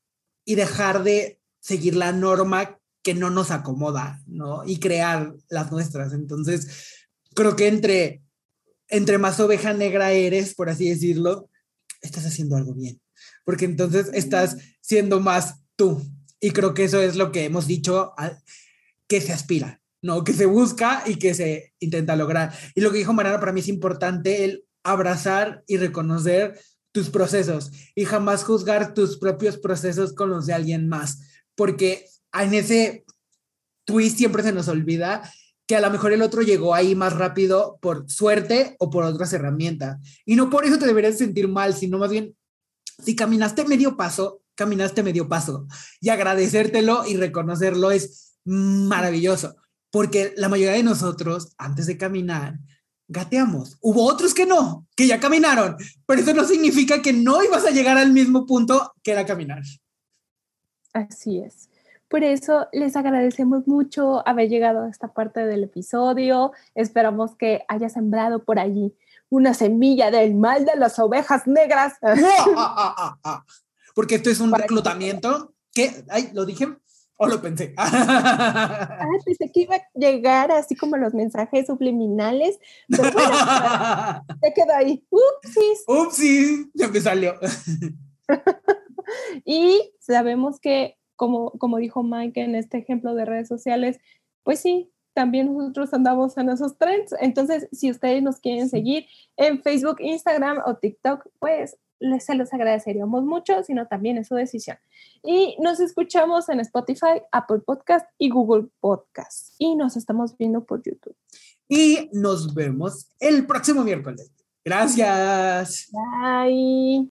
D: y dejar de seguir la norma que no nos acomoda, ¿no? Y crear las nuestras. Entonces, creo que entre, entre más oveja negra eres, por así decirlo, estás haciendo algo bien, porque entonces estás siendo más tú. Y creo que eso es lo que hemos dicho, que se aspira, ¿no? Que se busca y que se intenta lograr. Y lo que dijo Mariana para mí es importante, el abrazar y reconocer tus procesos y jamás juzgar tus propios procesos con los de alguien más, porque en ese twist siempre se nos olvida que a lo mejor el otro llegó ahí más rápido por suerte o por otras herramientas. Y no por eso te deberías sentir mal, sino más bien, si caminaste medio paso, caminaste medio paso. Y agradecértelo y reconocerlo es maravilloso, porque la mayoría de nosotros, antes de caminar, gateamos. Hubo otros que no, que ya caminaron, pero eso no significa que no ibas a llegar al mismo punto que era caminar.
C: Así es. Por eso les agradecemos mucho haber llegado a esta parte del episodio. Esperamos que haya sembrado por allí una semilla del mal de las ovejas negras.
D: Porque esto es un reclutamiento. ¿Qué? Ay, ¿lo dije? ¿O lo pensé?
C: Ah, pensé que iba a llegar así como los mensajes subliminales. Pero bueno, se quedó ahí. Upsis.
D: Upsis, ya me salió.
C: y sabemos que, como, como dijo Mike en este ejemplo de redes sociales, pues sí, también nosotros andamos en esos trends. Entonces, si ustedes nos quieren seguir en Facebook, Instagram o TikTok, pues les, se los agradeceríamos mucho, sino también es su decisión. Y nos escuchamos en Spotify, Apple Podcast y Google Podcast. Y nos estamos viendo por YouTube.
D: Y nos vemos el próximo miércoles. Gracias.
C: Bye.